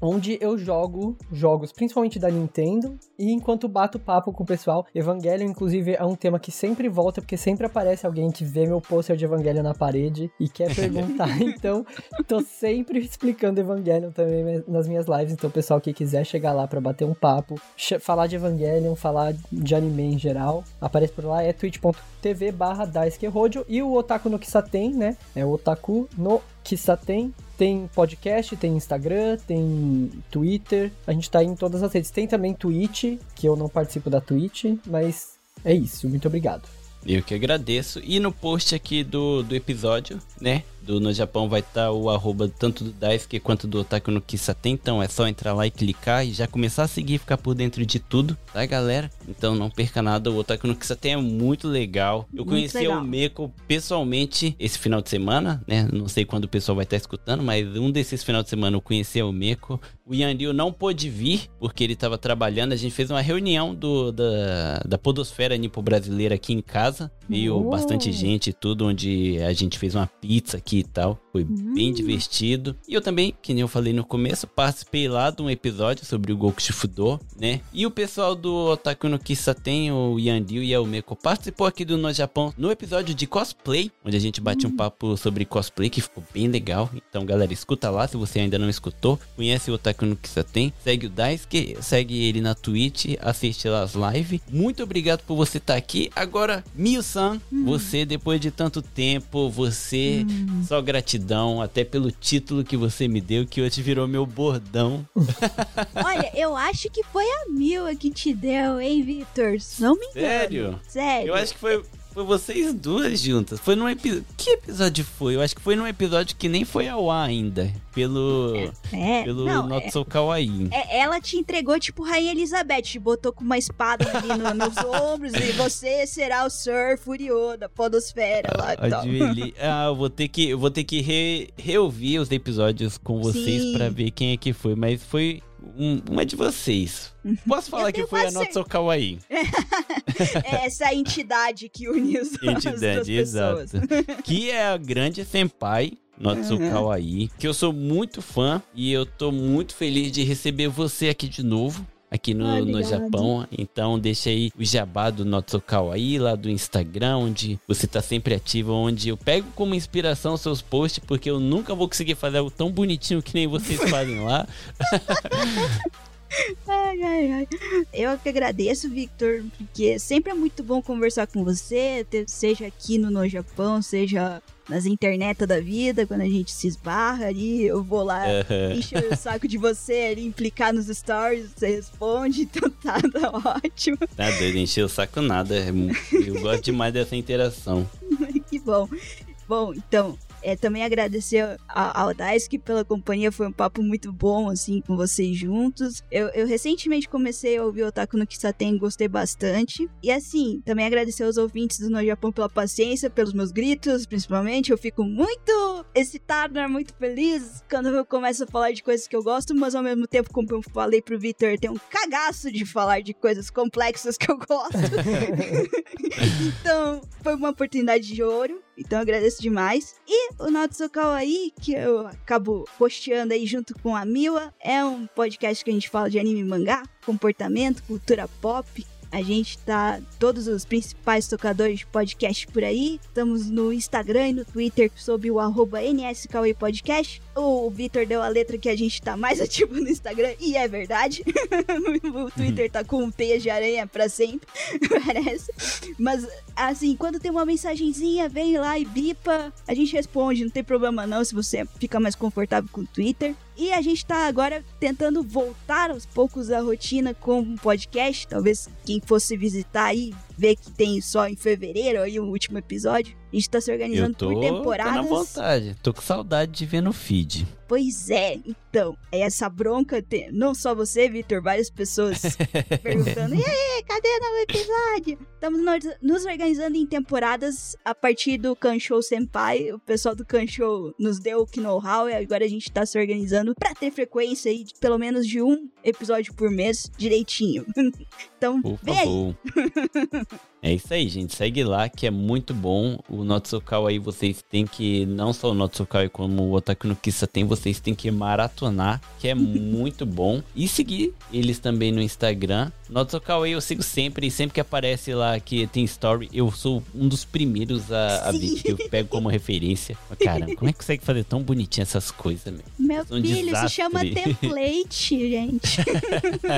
onde eu jogo jogos principalmente da Nintendo e enquanto bato papo com o pessoal, Evangelion inclusive é um tema que sempre volta porque sempre aparece alguém que vê meu pôster de Evangelion na parede e quer perguntar. então, tô sempre explicando Evangelion também nas minhas lives, então pessoal que quiser chegar lá pra bater um papo, falar de Evangelion, falar de anime em geral, aparece por lá é twitch.tv barra e o Otaku no Kisaten, né? É o Otaku no Kisaten tem podcast, tem Instagram, tem Twitter. A gente tá em todas as redes. Tem também Twitch, que eu não participo da Twitch, mas é isso. Muito obrigado. Eu que agradeço. E no post aqui do, do episódio, né? Do No Japão vai estar o arroba tanto do Daisuke quanto do Otaku no Kisaten. Então é só entrar lá e clicar e já começar a seguir e ficar por dentro de tudo, tá, galera? Então não perca nada. O Otaku no Kisaten é muito legal. Eu Muito conheci legal. o Meko pessoalmente esse final de semana, né? Não sei quando o pessoal vai estar escutando, mas um desses final de semana eu conheci o Meko. O Yanryu não pôde vir porque ele estava trabalhando. A gente fez uma reunião do, da, da Podosfera Nipo Brasileira aqui em casa. Veio Oh. bastante gente e tudo, onde a gente fez uma pizza aqui e tal. Foi bem divertido. E eu também, que nem eu falei no começo, participei lá de um episódio sobre o Goku Shifudo, né? E o pessoal do Otaku no Kisaten, o Yanryu e a Umeko, participou aqui do No Japão no episódio de cosplay, onde a gente bate um papo sobre cosplay, que ficou bem legal. Então, galera, escuta lá se você ainda não escutou. Conhece o Otaku no Kisaten, segue o Daisuke, segue ele na Twitch, assiste lá as lives. Muito obrigado por você estar aqui. Agora, Miyu-san, você, depois de tanto tempo, você, só gratidão, até pelo título que você me deu, que hoje virou meu bordão. Olha, eu acho que foi a Mila que te deu, hein, Vitor? Não me engano. Sério? Sério. Eu acho que foi, foi vocês duas juntas. Foi num episódio. Que episódio foi? Eu acho que foi num episódio que nem foi ao ar ainda. Pelo. É, pelo não, Not é- So Kawaii. É, ela te entregou tipo Rainha Elizabeth, te botou com uma espada ali no- nos ombros e você será o Sir Furio da podosfera lá e tal. Ajoelhei. Ah, eu vou ter que, eu vou ter que re- reouvir os episódios com vocês pra ver quem é que foi, mas foi um- uma de vocês. Posso falar que foi a quase Not So Kawaii? É essa entidade que une as, Entidade, exato. que é a grande senpai Not So Uhum. Kawaii, que eu sou muito fã e eu tô muito feliz de receber você aqui de novo. Aqui no, Ah, no. Japão. Então deixa aí o jabá do Not So Kawaii lá do Instagram, onde você tá sempre ativo, onde eu pego como inspiração seus posts, porque eu nunca vou conseguir fazer algo tão bonitinho que nem vocês fazem lá. Ai, ai, ai. Eu que agradeço, Victor, porque sempre é muito bom conversar com você, seja aqui no, no Japão, seja nas internet da vida, quando a gente se esbarra ali, eu vou lá Aham. encher o saco de você ali, implicar nos stories, você responde, então tá, tá ótimo. Tá doido, encher o saco nada. é Eu gosto demais dessa interação. que bom. Bom, então, é, também agradecer ao Daisuke pela companhia, foi um papo muito bom, assim, com vocês juntos. Eu, eu recentemente comecei a ouvir o Otaku no Kisaten, gostei bastante. E assim, também agradecer aos ouvintes do No Japão pela paciência, pelos meus gritos, principalmente. Eu fico muito excitada, muito feliz quando eu começo a falar de coisas que eu gosto, mas ao mesmo tempo, como eu falei pro Victor, tenho um cagaço de falar de coisas complexas que eu gosto. então, foi uma oportunidade de ouro. Então, eu agradeço demais. E o Natsukawa aí, que eu acabo posteando aí junto com a Miwa, é um podcast que a gente fala de anime e mangá, comportamento, cultura pop. A gente tá todos os principais tocadores de podcast por aí. Estamos no Instagram e no Twitter sob o arroba NSKW Podcast. O Vitor deu a letra que a gente tá mais ativo no Instagram, e é verdade. o Twitter tá com um teia de aranha pra sempre, parece. Mas, assim, quando tem uma mensagenzinha, vem lá e bipa, a gente responde, não tem problema não se você fica mais confortável com o Twitter. E a gente tá agora tentando voltar aos poucos à rotina com um podcast. Talvez quem fosse visitar aí, ver que tem só em fevereiro aí o último episódio. A gente tá se organizando tô, por tô temporadas. na vontade. Tô com saudade de ver no feed. Pois é, então, é essa bronca, tem, não só você, Vitor, várias pessoas perguntando, e aí, cadê o novo episódio? Estamos nos, organizando em temporadas a partir do Kanshou Senpai, o pessoal do Kanshou nos deu o know-how e agora a gente tá se organizando pra ter frequência aí de pelo menos de um episódio por mês direitinho. então, Por vem aí. É isso aí, gente. Segue lá que é muito bom. O Notsukawa aí vocês têm que. Não só o Notsukawa como o Otaku no Kissa tem, vocês têm que maratonar, que é muito bom. E seguir eles também no Instagram. Notsukawa aí eu sigo sempre. E sempre que aparece lá que tem story, eu sou um dos primeiros a, a ver, que eu pego como referência. Mas, Caramba, como é que consegue fazer tão bonitinho essas coisas, meu? Meu um filho, desastre. chama template, gente.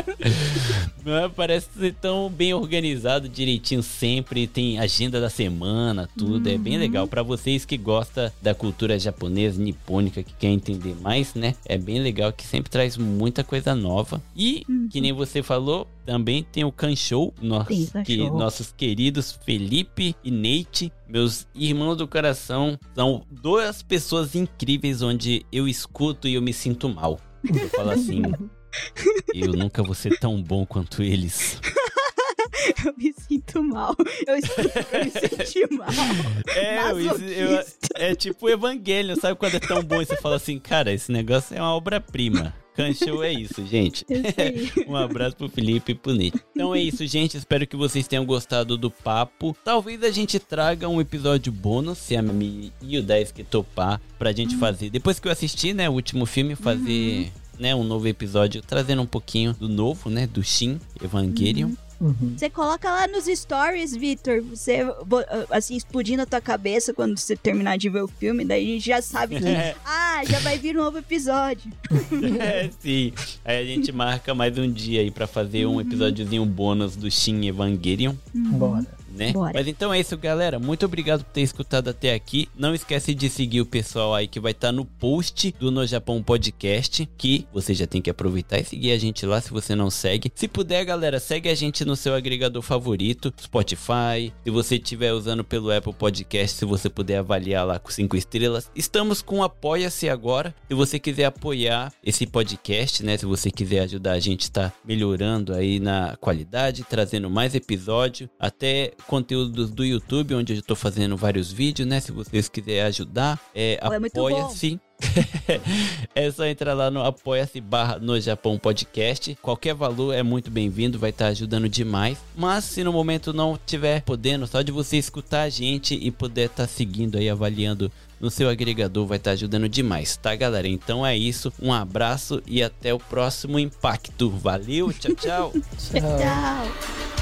Não, parece ser tão bem organizado, direitinho sempre, tem agenda da semana, tudo, é bem legal. Pra vocês que gostam da cultura japonesa, nipônica, que quer entender mais, né? É bem legal que sempre traz muita coisa nova. E, que nem você falou, também tem o Kanshou, nossos, que, nossos queridos Felipe e Neite, meus irmãos do coração, são duas pessoas incríveis onde eu escuto e eu me sinto mal. Eu falo assim, eu nunca vou ser tão bom quanto eles. eu me sinto mal. Eu pra me sentir mal. É, eu- eu- é tipo o Evangelho, sabe quando é tão bom e você fala assim, cara, esse negócio é uma obra-prima. Canchou é isso, gente. Um abraço pro Felipe e pro Nick. Então é isso, gente. Espero que vocês tenham gostado do papo. Talvez a gente traga um episódio bônus, se a Mi e o 10 que topar, pra gente fazer. Depois que eu assistir, né, o último filme, fazer. Né, um novo episódio, trazendo um pouquinho do novo, né, do Shin Evangelion. Você coloca lá nos stories, Victor. Você, assim, explodindo a tua cabeça quando você terminar de ver o filme. Daí a gente já sabe que, É. ah, já vai vir um novo episódio. É, sim. Aí a gente marca mais um dia aí pra fazer Uhum. um episódiozinho bônus do Shin Evangelion. Bora. Né? Bora. Mas então é isso, galera. Muito obrigado por ter escutado até aqui. Não esquece de seguir o pessoal aí que vai estar no post do No Japão Podcast, que você já tem que aproveitar e seguir a gente lá se você não segue. Se puder, galera, segue a gente no seu agregador favorito, Spotify. Se você estiver usando pelo Apple Podcast, se você puder avaliar lá com cinco estrelas. Estamos com Apoia-se agora. Se você quiser apoiar esse podcast, né? Se você quiser ajudar a gente tá melhorando aí na qualidade, trazendo mais episódio, até conteúdos do YouTube, onde eu tô fazendo vários vídeos, né? Se vocês quiserem ajudar, é, Oh, é apoia-se. é só entrar lá no apoia-se barra no Japão Podcast. Qualquer valor é muito bem-vindo, vai estar ajudando demais. Mas se no momento não tiver podendo, só de você escutar a gente e poder estar seguindo aí, avaliando no seu agregador, vai estar ajudando demais, tá, galera? Então é isso, um abraço e até o próximo impacto. Valeu, tchau, tchau. Tchau.